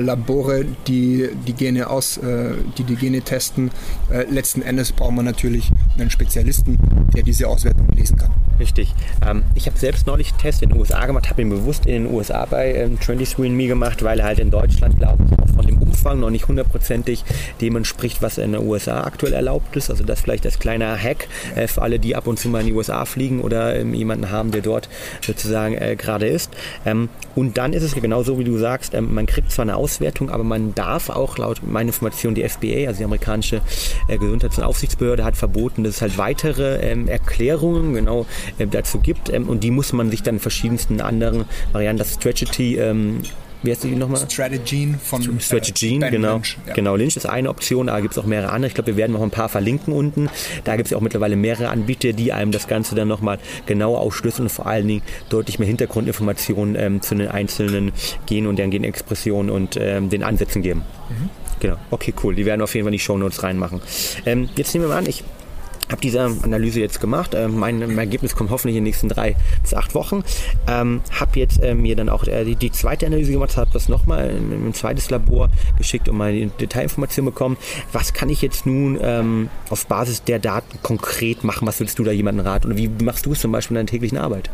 Labore, die die Gene aus, äh, die die Gene testen. Äh, letzten Endes braucht man natürlich einen Spezialisten, der diese Auswertung lesen kann. Richtig. Ähm, ich habe selbst neulich einen Test in den USA gemacht, habe ihn bewusst in den USA bei ähm, 23andMe gemacht, weil er halt in Deutschland, glaube ich, auch von dem Umfang noch nicht hundertprozentig dem entspricht, was in den USA aktuell erlaubt ist. Also das vielleicht als kleiner Hack äh, für alle, die ab und zu mal in die USA fliegen oder ähm, jemanden haben, der dort sozusagen äh, gerade ist. Ähm, und dann ist es genau so, wie du sagst, ähm, man kriegt zwar eine Auswertung, aber man darf auch laut meiner Information die FBA, also die amerikanische äh, Gesundheits- und Aufsichtsbehörde, hat verboten, dass es halt weitere ähm, Erklärungen genau äh, dazu gibt ähm, und die muss man sich dann in verschiedensten anderen Varianten, das Strategy ähm, wie heißt die nochmal? Strategene von äh, Strategene, genau. Lynch, ja. Genau, Lynch ist eine Option, aber gibt es auch mehrere andere. Ich glaube, wir werden noch ein paar verlinken unten. Da gibt es ja auch mittlerweile mehrere Anbieter, die einem das Ganze dann nochmal genau aufschlüsseln und vor allen Dingen deutlich mehr Hintergrundinformationen ähm, zu den einzelnen Genen und deren Genexpressionen und ähm, den Ansätzen geben. Mhm. Genau, okay, cool. Die werden auf jeden Fall in die Show Notes reinmachen. Ähm, jetzt nehmen wir mal an, ich habe diese Analyse jetzt gemacht. Ähm, mein, Ergebnis kommt hoffentlich in den nächsten drei bis acht Wochen. Ähm, habe jetzt äh, mir dann auch äh, die, die, zweite Analyse gemacht, habe das nochmal in ein zweites Labor geschickt und meine Detailinformationen bekommen. Was kann ich jetzt nun ähm, auf Basis der Daten konkret machen? Was willst du da jemandem raten? Und wie machst du es zum Beispiel in deiner täglichen Arbeit?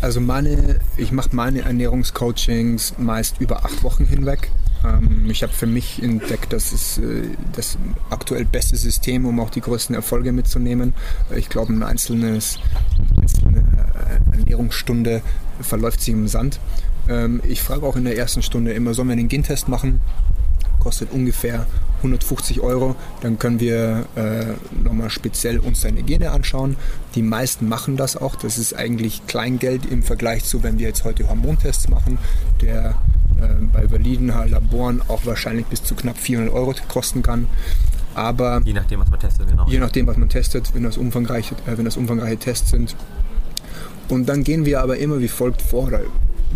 Also meine, ich mache meine Ernährungscoachings meist über acht Wochen hinweg. Ähm, ich habe für mich entdeckt, das ist äh, das aktuell beste System, um auch die größten Erfolge mitzunehmen. Ich glaube, eine einzelnes, einzelne äh, Ernährungsstunde verläuft sich im Sand. Ähm, ich frage auch in der ersten Stunde immer, sollen wir einen Gentest machen? Kostet ungefähr 150 Euro. Dann können wir äh, nochmal speziell uns seine Gene anschauen. Die meisten machen das auch. Das ist eigentlich Kleingeld im Vergleich zu, wenn wir jetzt heute Hormontests machen. Der äh, bei validen Laboren auch wahrscheinlich bis zu knapp 400 Euro kosten kann. Aber je nachdem, was man testet, genau. Je nachdem, was man testet, wenn das umfangreiche, äh, wenn das umfangreiche Tests sind. Und dann gehen wir aber immer wie folgt vor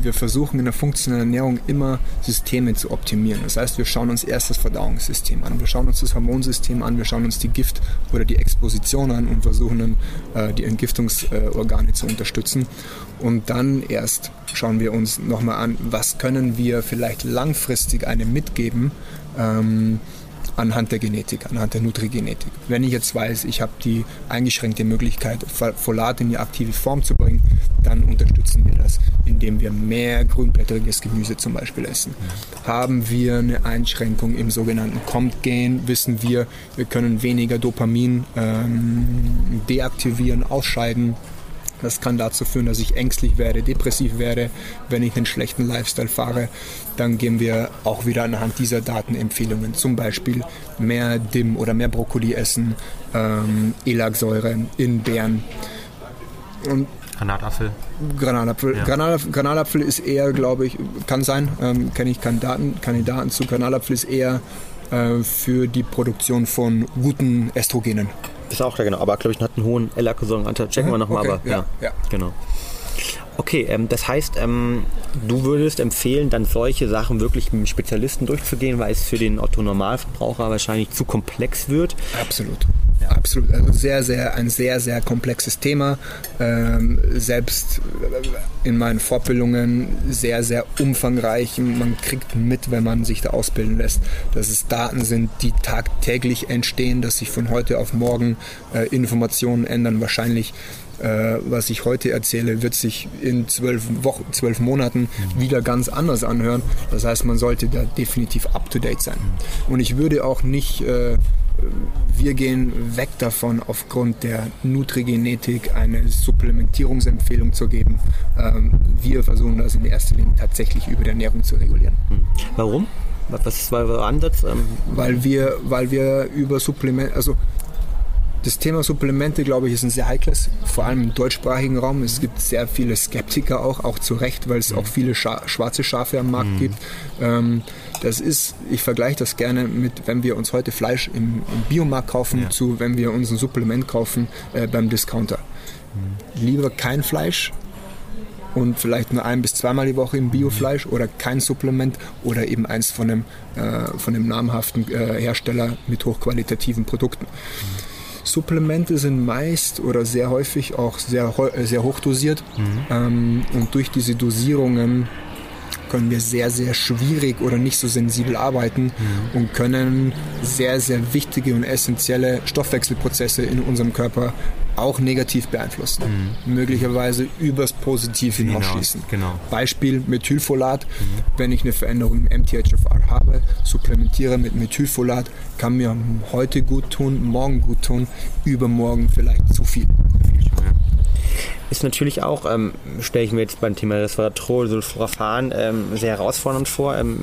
wir versuchen in der funktionellen Ernährung immer Systeme zu optimieren. Das heißt, wir schauen uns erst das Verdauungssystem an, wir schauen uns das Hormonsystem an, wir schauen uns die Gift- oder die Exposition an und versuchen dann äh, die Entgiftungsorgane zu unterstützen. Und dann erst schauen wir uns nochmal an, was können wir vielleicht langfristig einem mitgeben, ähm, anhand der Genetik, anhand der Nutrigenetik. Wenn ich jetzt weiß, ich habe die eingeschränkte Möglichkeit, Folat in die aktive Form zu dann unterstützen wir das, indem wir mehr grünblättriges Gemüse zum Beispiel essen. Haben wir eine Einschränkung im sogenannten COMT-Gen, wissen wir, wir können weniger Dopamin ähm, deaktivieren, ausscheiden das kann dazu führen, dass ich ängstlich werde, depressiv werde, wenn ich einen schlechten Lifestyle fahre. Dann geben wir auch wieder anhand dieser Daten Empfehlungen. Zum Beispiel mehr Dim oder mehr Brokkoli essen, ähm, Elagsäure in Beeren. Und Granatapfel. Granatapfel. Ja. Granatapfel, Granatapfel ist eher, glaube ich, kann sein, ähm, kenne ich Kandidaten, Kandidaten zu. Granatapfel ist eher äh, für die Produktion von guten Östrogenen. Ist auch da genau, aber glaube ich hat einen hohen L-Acrylsäureanteil. Checken wir nochmal, okay, aber ja, ja, genau. Okay, ähm, das heißt, ähm, du würdest empfehlen, dann solche Sachen wirklich mit Spezialisten durchzugehen, weil es für den Otto-Normalverbraucher wahrscheinlich zu komplex wird. Absolut. Ja. Absolut. Also sehr, sehr, ein sehr, sehr komplexes Thema. Ähm, selbst in meinen Fortbildungen sehr, sehr umfangreich. Man kriegt mit, wenn man sich da ausbilden lässt, dass es Daten sind, die tagtäglich entstehen, dass sich von heute auf morgen äh, Informationen ändern. Wahrscheinlich äh, was ich heute erzähle, wird sich in zwölf Wochen, zwölf Monaten wieder ganz anders anhören. Das heißt, man sollte da definitiv up to date sein. Und ich würde auch nicht, äh, wir gehen weg davon, aufgrund der Nutrigenetik eine Supplementierungsempfehlung zu geben. Ähm, wir versuchen das in erster Linie tatsächlich über die Ernährung zu regulieren. Warum? Was ist euer Ansatz? Ähm, weil wir, weil wir über Supplement, also das Thema Supplemente, glaube ich, ist ein sehr heikles, vor allem im deutschsprachigen Raum. Es gibt sehr viele Skeptiker auch, auch zu Recht, weil es auch viele Scha schwarze Schafe am Markt mhm. gibt. Ähm, das ist, ich vergleiche das gerne mit, wenn wir uns heute Fleisch im, im Biomarkt kaufen, ja. zu wenn wir uns ein Supplement kaufen äh, beim Discounter. Mhm. Lieber kein Fleisch, und vielleicht nur ein bis zweimal die Woche im Biofleisch oder kein Supplement oder eben eins von einem, äh, von einem namhaften äh, Hersteller mit hochqualitativen Produkten. Mhm. Supplemente sind meist oder sehr häufig auch sehr, sehr hoch dosiert. Mhm. Ähm, und durch diese Dosierungen können wir sehr, sehr schwierig oder nicht so sensibel arbeiten mhm. und können sehr, sehr wichtige und essentielle Stoffwechselprozesse in unserem Körper auch negativ beeinflussen. Mhm. Möglicherweise übers Positiv hinausschießen. Genau. Beispiel Methylfolat. Mhm. Wenn ich eine Veränderung im MTHFR habe, supplementiere mit Methylfolat, kann mir heute gut tun, morgen gut tun, übermorgen vielleicht zu viel ist natürlich auch, ähm, stelle ich mir jetzt beim Thema Resveratrol, Sulforaphan ähm, sehr herausfordernd vor. Ähm,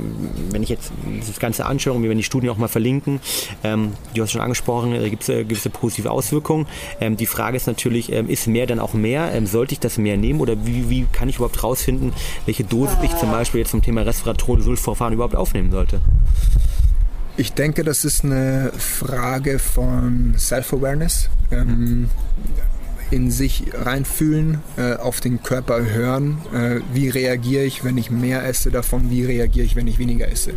wenn ich jetzt das Ganze anschaue, wir werden die Studien auch mal verlinken, ähm, du hast schon angesprochen, da gibt es äh, gewisse positive Auswirkungen. Ähm, die Frage ist natürlich, ähm, ist mehr dann auch mehr? Sollte ich das mehr nehmen oder wie, wie kann ich überhaupt rausfinden, welche Dosis ich zum Beispiel jetzt zum Thema Resveratrol, Sulforaphan überhaupt aufnehmen sollte? Ich denke, das ist eine Frage von Self-Awareness. Ähm, in sich reinfühlen, äh, auf den Körper hören, äh, wie reagiere ich, wenn ich mehr esse davon, wie reagiere ich, wenn ich weniger esse.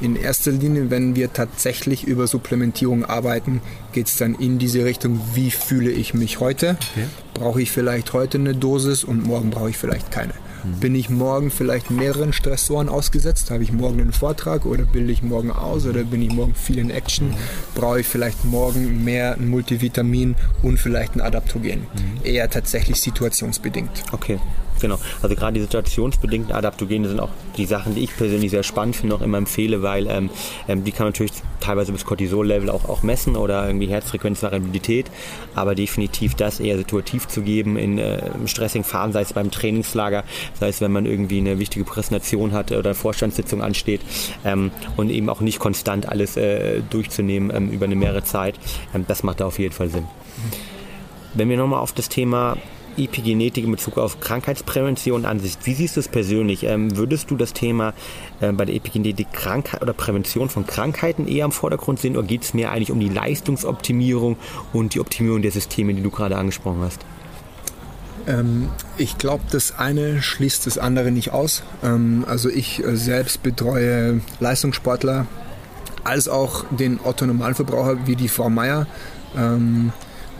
In erster Linie, wenn wir tatsächlich über Supplementierung arbeiten, geht es dann in diese Richtung, wie fühle ich mich heute? Okay. Brauche ich vielleicht heute eine Dosis und morgen brauche ich vielleicht keine. Mhm. Bin ich morgen vielleicht mehreren Stressoren ausgesetzt? Habe ich morgen einen Vortrag oder bilde ich morgen aus oder bin ich morgen viel in Action? Mhm. Brauche ich vielleicht morgen mehr ein Multivitamin und vielleicht ein Adaptogen? Mhm. Eher tatsächlich situationsbedingt. Okay. Genau, also gerade die situationsbedingten Adaptogene sind auch die Sachen, die ich persönlich sehr spannend finde, auch immer empfehle, weil ähm, ähm, die kann man natürlich teilweise bis Cortisol-Level auch, auch messen oder irgendwie Herzfrequenzvariabilität, aber definitiv das eher situativ zu geben in äh, stressigen Phasen, sei es beim Trainingslager, sei es wenn man irgendwie eine wichtige Präsentation hat oder eine Vorstandssitzung ansteht ähm, und eben auch nicht konstant alles äh, durchzunehmen ähm, über eine mehrere Zeit, ähm, das macht da auf jeden Fall Sinn. Wenn wir nochmal auf das Thema Epigenetik in Bezug auf Krankheitsprävention an sich. Wie siehst du es persönlich? Ähm, würdest du das Thema äh, bei der Epigenetik Krankheit oder Prävention von Krankheiten eher im Vordergrund sehen oder geht es mehr eigentlich um die Leistungsoptimierung und die Optimierung der Systeme, die du gerade angesprochen hast? Ähm, ich glaube, das eine schließt das andere nicht aus. Ähm, also ich äh, selbst betreue Leistungssportler als auch den Otto Normalverbraucher wie die Frau Meier.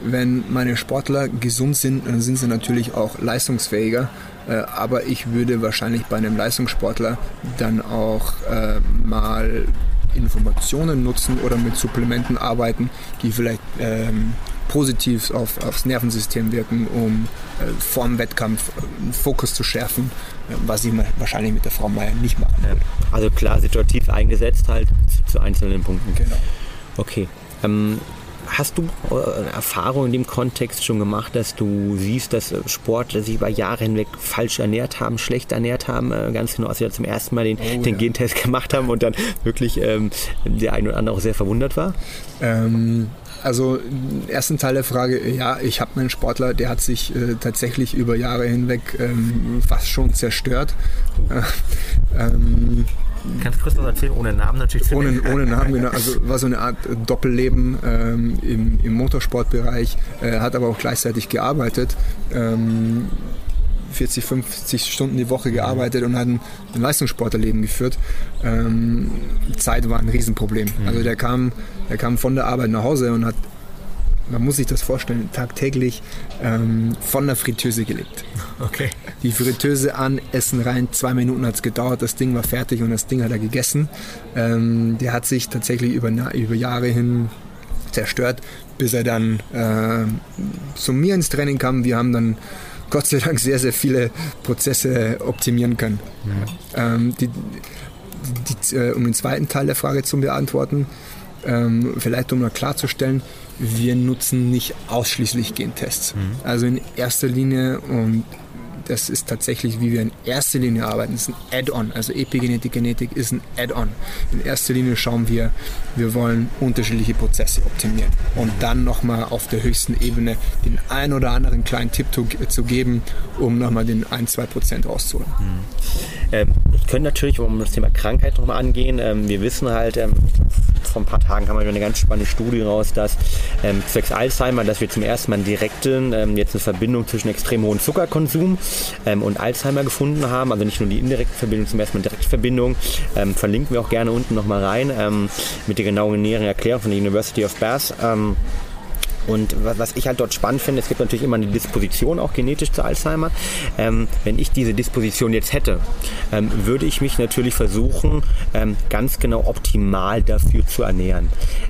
Wenn meine Sportler gesund sind, dann sind sie natürlich auch leistungsfähiger. Äh, aber ich würde wahrscheinlich bei einem Leistungssportler dann auch äh, mal Informationen nutzen oder mit Supplementen arbeiten, die vielleicht ähm, positiv auf, aufs Nervensystem wirken, um äh, vor dem Wettkampf äh, Fokus zu schärfen, äh, was ich wahrscheinlich mit der Frau Meier nicht machen würde. Also klar, situativ eingesetzt halt zu, zu einzelnen Punkten. Genau. Okay. Ähm, Hast du äh, Erfahrung in dem Kontext schon gemacht, dass du siehst, dass Sportler sich über Jahre hinweg falsch ernährt haben, schlecht ernährt haben, äh, ganz genau, als sie zum ersten Mal den, oh, den ja. Gentest gemacht haben und dann wirklich ähm, der eine oder andere auch sehr verwundert war? Ähm, also ersten Teil der Frage, ja, ich habe einen Sportler, der hat sich äh, tatsächlich über Jahre hinweg ähm, fast schon zerstört. Äh, ähm, Kannst du kurz was erzählen, ohne Namen natürlich? Ohne, ohne Namen, genau. Also war so eine Art Doppelleben ähm, im, im, Motorsportbereich, äh, hat aber auch gleichzeitig gearbeitet. Ähm, 40, 50 Stunden die Woche gearbeitet und hat ein, ein Leistungssportlerleben geführt. Ähm, Zeit war ein Riesenproblem. Mhm. Also der kam, der kam von der Arbeit nach Hause und hat man muss sich das vorstellen, tagtäglich ähm, von der Fritteuse gelebt. Okay. Die Fritteuse an, Essen rein, zwei Minuten hat es gedauert, das Ding war fertig und das Ding hat er gegessen. Ähm, der hat sich tatsächlich über, über Jahre hin zerstört, bis er dann äh, zu mir ins Training kam. Wir haben dann Gott sei Dank sehr, sehr viele Prozesse optimieren können. Ja. Ähm, die, die, äh, um den zweiten Teil der Frage zu beantworten, ähm, vielleicht um mal klarzustellen, wir nutzen nicht ausschließlich Gentests. Mhm. Also in erster Linie und das ist tatsächlich, wie wir in erster Linie arbeiten. Das ist ein Add-on. Also Epigenetik, Genetik ist ein Add-on. In erster Linie schauen wir, wir wollen unterschiedliche Prozesse optimieren und dann nochmal auf der höchsten Ebene den ein oder anderen kleinen Tipp zu, geben, um nochmal den 1-2% rauszuholen. Mhm. Ähm, ich könnte natürlich, um das Thema Krankheit nochmal angehen, ähm, wir wissen halt, ähm, vor ein paar Tagen kam eine ganz spannende Studie raus, dass ähm, zwecks Alzheimer, dass wir zum ersten Mal direkten, ähm, jetzt eine Verbindung zwischen extrem hohem Zuckerkonsum ähm, und Alzheimer gefunden haben. Also nicht nur die indirekte Verbindung, zum ersten Mal direkte Verbindung. Ähm, verlinken wir auch gerne unten nochmal rein ähm, mit der genauen näheren Erklärung von der University of Bath. Und was ich halt dort spannend finde, es gibt natürlich immer eine Disposition auch genetisch zu Alzheimer. Ähm, wenn ich diese Disposition jetzt hätte, ähm, würde ich mich natürlich versuchen, ähm, ganz genau optimal dafür zu ernähren.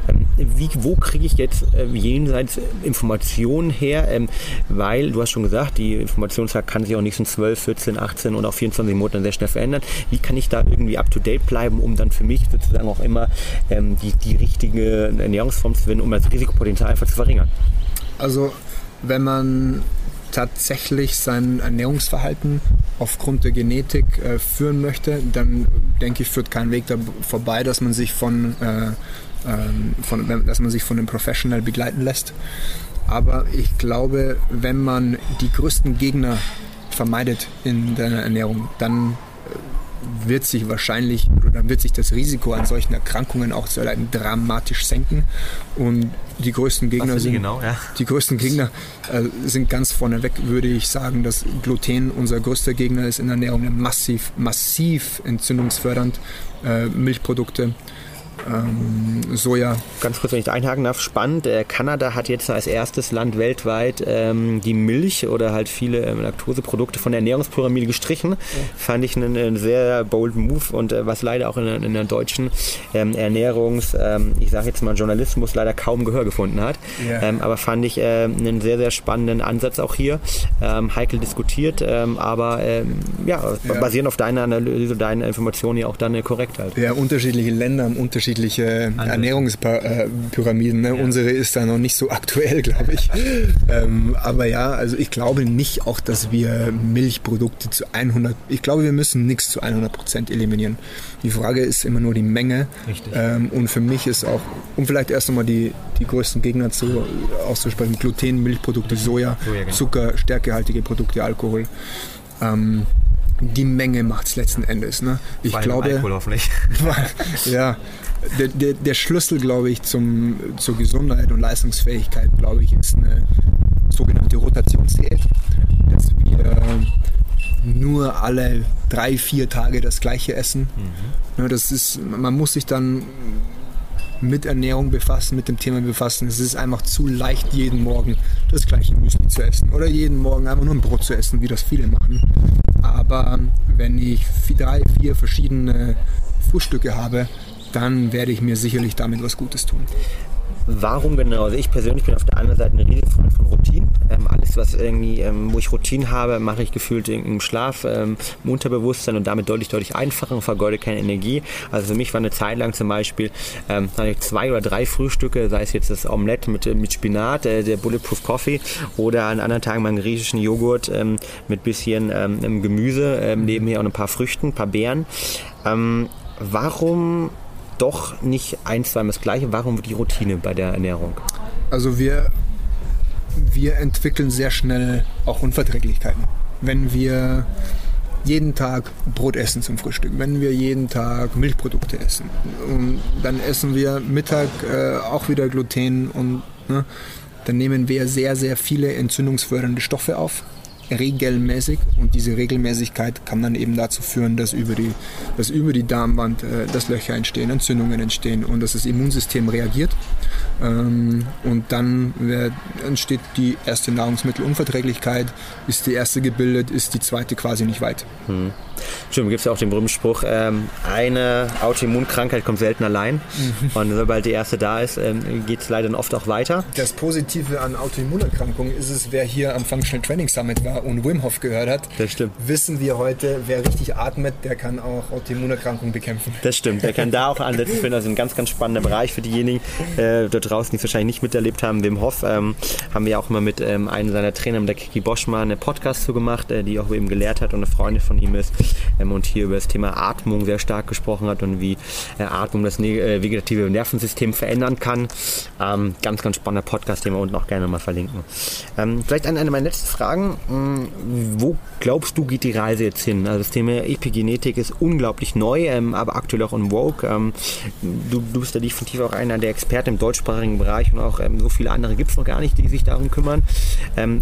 Ähm, wie, wo kriege ich jetzt äh, jenseits Informationen her? Ähm, weil, du hast schon gesagt, die Informationslage kann sich auch nicht in 12, 14, 18 und auch 24 Monaten sehr schnell verändern. Wie kann ich da irgendwie up-to-date bleiben, um dann für mich sozusagen auch immer ähm, die, die richtige Ernährungsform zu finden, um das Risikopotenzial einfach zu verringern? Also wenn man tatsächlich sein Ernährungsverhalten aufgrund der Genetik äh, führen möchte, dann denke ich, führt kein Weg da vorbei, dass man sich von, äh, ähm, von, dass man sich von einem Professional begleiten lässt. Aber ich glaube, wenn man die größten Gegner vermeidet in der Ernährung, dann wird sich wahrscheinlich oder dann wird sich das Risiko an solchen Erkrankungen auch dramatisch senken. Und die größten Gegner sind genau, ja. die größten Gegner äh, sind ganz vorneweg, würde ich sagen, dass Gluten unser größter Gegner ist in der Ernährung, massiv, massiv entzündungsfördernd. Äh, Milchprodukte ähm, Soja. Ganz kurz, wenn ich da einhaken darf, spannend. Äh, Kanada hat jetzt als erstes Land weltweit ähm, die Milch oder halt viele ähm, Laktoseprodukte von der Ernährungspyramide gestrichen. Ja. Fand ich einen, einen, sehr bold Move und äh, was leider auch in, in der deutschen ähm, Ernährungs-, ähm, ich sage jetzt mal Journalismus leider kaum Gehör gefunden hat. Ja. Ähm, aber fand ich äh, einen sehr, sehr spannenden Ansatz auch hier. heikel diskutiert, aber ja, ja, basierend auf deiner Analyse, deiner Informationen ja auch dann korrekt halt. Ja, unterschiedliche Länder haben unterschiedliche unterschiedliche Ernährungspyramiden. Ne? Ja. Unsere ist da noch nicht so aktuell, glaube ich. ähm, aber ja, also ich glaube nicht auch, dass wir Milchprodukte zu 100, ich glaube, wir müssen nichts zu 100 Prozent eliminieren. Die Frage ist immer nur die Menge. Richtig. Ähm, und für mich ist auch, um vielleicht erst nochmal die, die größten Gegner zu, auszusprechen, Gluten, Milchprodukte, Soja, Soja genau. Zucker, stärkehaltige Produkte, Alkohol. Ähm, die Menge macht es letzten Endes. Ne? Ich Vor glaube, Alkohol hoffentlich. ja, der, der, der, Schlüssel, glaube ich, zum, zur Gesundheit und Leistungsfähigkeit, glaube ich, ist eine sogenannte Rotationsdiät. Dass wir nur alle drei, vier Tage das gleiche essen. Mhm. Ja, das ist, man muss sich dann mit Ernährung befassen, mit dem Thema befassen. Es ist einfach zu leicht, jeden Morgen das gleiche Müsli zu essen oder jeden Morgen einfach nur ein Brot zu essen, wie das viele machen. Aber wenn ich drei, vier verschiedene Frühstücke habe, dann werde ich mir sicherlich damit was Gutes tun. Warum genau? Also ich persönlich bin auf der anderen Seite ein Riesenfreund von Routinen. Ähm, alles, was irgendwie, ähm, wo ich Routinen habe, mache ich gefühlt im Schlaf, ähm, im Unterbewusstsein und damit deutlich, deutlich einfacher und vergeude keine Energie. Also für mich war eine Zeit lang zum Beispiel ähm, zwei oder drei Frühstücke, sei es jetzt das Omelette mit, mit Spinat, äh, der Bulletproof Coffee oder an anderen Tagen mal einen griechischen Joghurt ähm, mit bisschen ähm, Gemüse, ähm, nebenher auch ein paar Früchten, ein paar Beeren. Ähm, warum doch nicht ein, zweimal das Gleiche? Warum die Routine bei der Ernährung? Also wir, wir entwickeln sehr schnell auch Unverträglichkeiten. Wenn wir jeden Tag Brot essen zum Frühstück, wenn wir jeden Tag Milchprodukte essen, und dann essen wir Mittag äh, auch wieder Gluten und ne, dann nehmen wir sehr, sehr viele entzündungsfördernde Stoffe auf regelmäßig und diese Regelmäßigkeit kann dann eben dazu führen, dass über die, dass über die Darmwand äh, dass Löcher entstehen, Entzündungen entstehen und dass das Immunsystem reagiert. Ähm, und dann wird, entsteht die erste Nahrungsmittelunverträglichkeit, ist die erste gebildet, ist die zweite quasi nicht weit. Hm. Stimmt, gibt es ja auch den berühmten Spruch, ähm, eine Autoimmunkrankheit kommt selten allein. Mhm. Und sobald die erste da ist, ähm, geht es leider oft auch weiter. Das Positive an Autoimmunerkrankungen ist es, wer hier am Functional Training Summit war und Wim Hof gehört hat, das stimmt. wissen wir heute, wer richtig atmet, der kann auch Autoimmunerkrankungen bekämpfen. Das stimmt, der kann da auch ansetzen. Ich finde das ein ganz, ganz spannender Bereich für diejenigen äh, dort draußen, die es wahrscheinlich nicht miterlebt haben. Wim Hof ähm, haben wir auch mal mit ähm, einem seiner Trainer, der Kiki Boschmann, einen Podcast zu gemacht, äh, die auch eben gelehrt hat und eine Freundin von ihm ist ähm, und hier über das Thema Atmung sehr stark gesprochen hat und wie äh, Atmung das äh, vegetative Nervensystem verändern kann. Ähm, ganz, ganz spannender Podcast, den wir unten auch gerne mal verlinken. Ähm, vielleicht eine, eine meiner letzten Fragen. Ähm, wo glaubst du, geht die Reise jetzt hin? Also das Thema Epigenetik ist unglaublich neu, ähm, aber aktuell auch in Vogue. Ähm, du, du, bist da definitiv auch einer der Experten im deutschsprachigen Bereich und auch ähm, so viele andere gibt es noch gar nicht, die sich darum kümmern.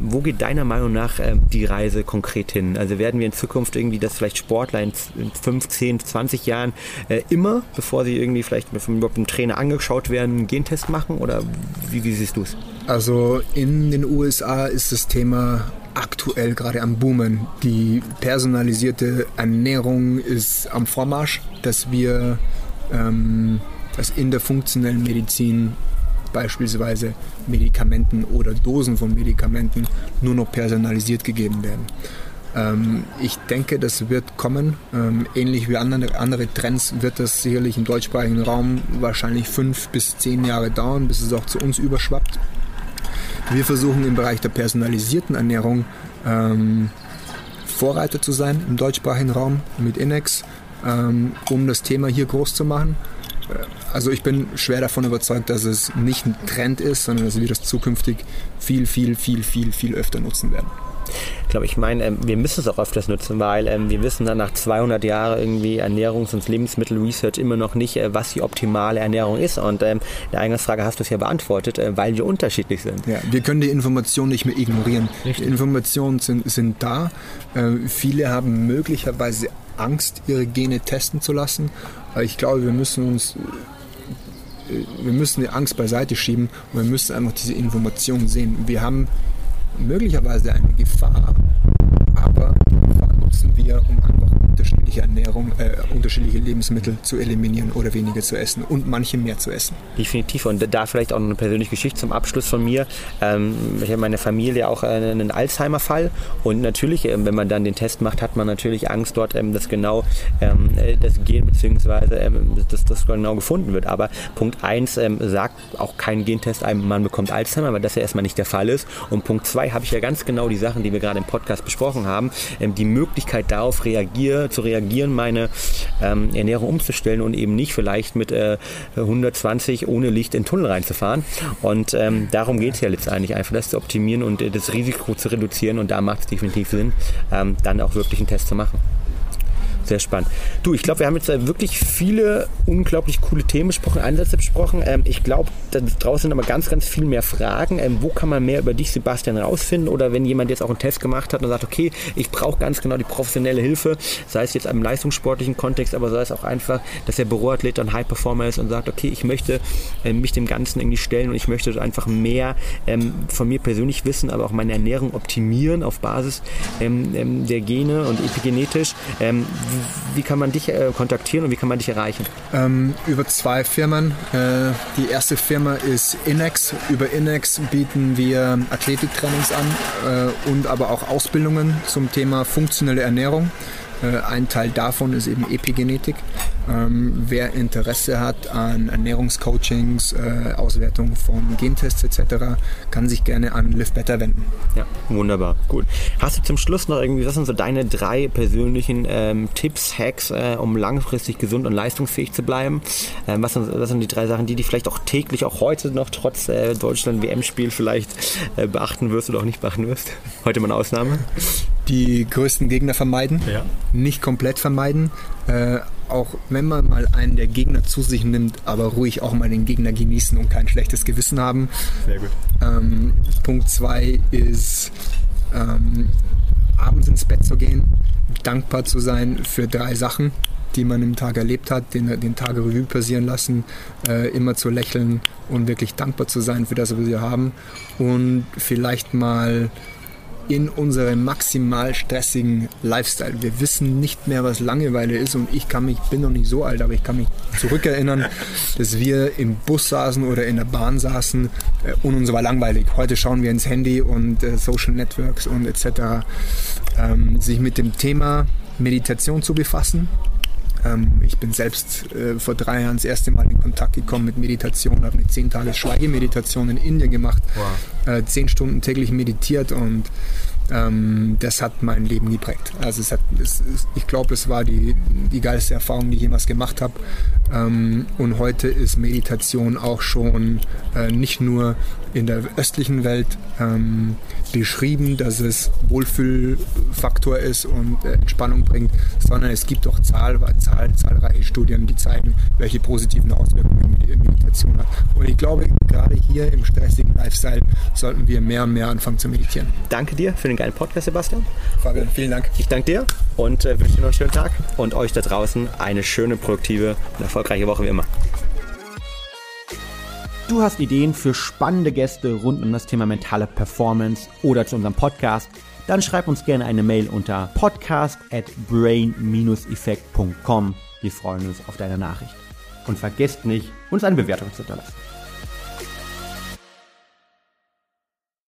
wo geht deiner Meinung nach die Reise konkret hin? Also werden wir in Zukunft irgendwie das vielleicht Sportler in, in 5, 10, 20 Jahren äh, immer, bevor sie irgendwie vielleicht von einem Trainer angeschaut werden, einen Gentest machen? Oder wie, wie siehst du es? Also in den USA ist das Thema aktuell gerade am Boomen. Die personalisierte Ernährung ist am Vormarsch, dass wir ähm, dass in der funktionellen Medizin beispielsweise Medikamenten oder Dosen von Medikamenten nur noch personalisiert gegeben werden. Ähm, ich denke, das wird kommen. Ähm, ähnlich wie andere, andere Trends wird das sicherlich im deutschsprachigen Raum wahrscheinlich fünf bis zehn Jahre dauern, bis es auch zu uns überschwappt. Wir versuchen im Bereich der personalisierten Ernährung ähm, Vorreiter zu sein im deutschsprachigen Raum mit Inex, ähm, um das Thema hier groß zu machen. Äh, also ich bin schwer davon überzeugt, dass es nicht ein Trend ist, sondern dass wir das zukünftig viel, viel, viel, viel, viel öfter nutzen werden. Ich glaube, ich meine, ähm, wir müssen es auch öfters nutzen, weil ähm, wir wissen dann nach 200 Jahren irgendwie Ernährungs- und Lebensmittelresearch immer noch nicht, äh, was die optimale Ernährung ist. Und ähm, der Eingangsfrage hast du es ja beantwortet, äh, weil wir unterschiedlich sind. Ja, wir können die Informationen nicht mehr ignorieren. Richtig. Die Informationen sind, sind da. Äh, viele haben möglicherweise Angst, ihre Gene testen zu lassen. Aber ich glaube, wir müssen uns wir müssen die Angst beiseite schieben und wir müssen einfach diese Informationen sehen. Wir haben möglicherweise eine Gefahr, Gefahr nutzen wir, um einfach unterschiedliche Ernährung, äh, unterschiedliche Lebensmittel zu eliminieren oder weniger zu essen und manche mehr zu essen. Definitiv. Und da vielleicht auch eine persönliche Geschichte zum Abschluss von mir. Ähm, ich habe meine Familie auch einen Alzheimer-Fall und natürlich, ähm, wenn man dann den Test macht, hat man natürlich Angst dort, ähm, dass genau ähm, äh, das Gen bzw. Ähm, dass das genau gefunden wird. Aber Punkt 1 ähm, sagt auch kein Gentest einem, man bekommt Alzheimer, weil das ja erstmal nicht der Fall ist. Und Punkt 2 habe ich ja ganz genau die Sachen, die wir gerade im Podcast besprochen haben, die Möglichkeit darauf reagier, zu reagieren, meine ähm, Ernährung umzustellen und eben nicht vielleicht mit äh, 120 ohne Licht in Tunnel reinzufahren. Und ähm, darum geht es ja letztendlich einfach, das zu optimieren und äh, das Risiko zu reduzieren. Und da macht es definitiv Sinn, ähm, dann auch wirklich einen Test zu machen. Sehr spannend. Du, ich glaube, wir haben jetzt wirklich viele unglaublich coole Themen besprochen, Ansätze besprochen. Ähm, ich glaube, da draußen sind aber ganz, ganz viel mehr Fragen. Ähm, wo kann man mehr über dich, Sebastian, rausfinden? Oder wenn jemand jetzt auch einen Test gemacht hat und sagt, okay, ich brauche ganz genau die professionelle Hilfe, sei es jetzt im leistungssportlichen Kontext, aber sei es auch einfach, dass der Büroathlet ein High Performer ist und sagt, okay, ich möchte ähm, mich dem Ganzen irgendwie stellen und ich möchte einfach mehr ähm, von mir persönlich wissen, aber auch meine Ernährung optimieren auf Basis ähm, ähm, der Gene und epigenetisch. Wie kann man dich äh, kontaktieren und wie kann man dich erreichen? Ähm, über zwei Firmen. Äh, die erste Firma ist Inex. Über Inex bieten wir Athletiktrainings an äh, und aber auch Ausbildungen zum Thema funktionelle Ernährung. Äh, ein Teil davon ist eben Epigenetik. Ähm, wer Interesse hat an Ernährungscoachings, äh, Auswertung von Gentests etc., kann sich gerne an Live Better wenden. Ja, wunderbar, gut. Hast du zum Schluss noch irgendwie, was sind so deine drei persönlichen ähm, Tipps, Hacks, äh, um langfristig gesund und leistungsfähig zu bleiben? Ähm, was, sind, was sind die drei Sachen, die dich vielleicht auch täglich, auch heute noch trotz äh, Deutschland-WM-Spiel vielleicht äh, beachten wirst oder auch nicht beachten wirst? Heute mal eine Ausnahme. Die größten Gegner vermeiden, Ja. nicht komplett vermeiden. Auch wenn man mal einen der Gegner zu sich nimmt, aber ruhig auch mal den Gegner genießen und kein schlechtes Gewissen haben. Sehr gut. Ähm, Punkt zwei ist ähm, abends ins Bett zu gehen, dankbar zu sein für drei Sachen, die man im Tag erlebt hat, den, den Tag Revue passieren lassen, äh, immer zu lächeln und wirklich dankbar zu sein für das, was wir haben und vielleicht mal in unserem maximal stressigen Lifestyle. Wir wissen nicht mehr, was Langeweile ist und ich kann mich, bin noch nicht so alt, aber ich kann mich zurückerinnern, dass wir im Bus saßen oder in der Bahn saßen äh, und uns war langweilig. Heute schauen wir ins Handy und äh, Social Networks und etc. Ähm, sich mit dem Thema Meditation zu befassen. Ähm, ich bin selbst äh, vor drei Jahren das erste Mal in Kontakt gekommen mit Meditation, habe eine 10 Tages Schweigemeditation in Indien gemacht, äh, zehn Stunden täglich meditiert und ähm, das hat mein Leben geprägt. Also es hat, es, ich glaube, es war die, die geilste Erfahrung, die ich jemals gemacht habe. Ähm, und heute ist Meditation auch schon äh, nicht nur in der östlichen Welt ähm, beschrieben, dass es Wohlfühlfaktor ist und äh, Entspannung bringt, sondern es gibt auch zahl, zahl, zahlreiche Studien, die zeigen, welche positiven Auswirkungen Medi- Meditation hat. Und ich glaube, gerade hier im stressigen Lifestyle sollten wir mehr und mehr anfangen zu meditieren. Danke dir für den geilen Podcast, Sebastian. Fabian, vielen Dank. Ich danke dir und äh, wünsche dir noch einen schönen Tag und euch da draußen eine schöne, produktive und erfolgreiche Woche wie immer. Du hast Ideen für spannende Gäste rund um das Thema mentale Performance oder zu unserem Podcast? Dann schreib uns gerne eine Mail unter podcast at brain-effekt.com. Wir freuen uns auf deine Nachricht. Und vergesst nicht, uns eine Bewertung zu hinterlassen.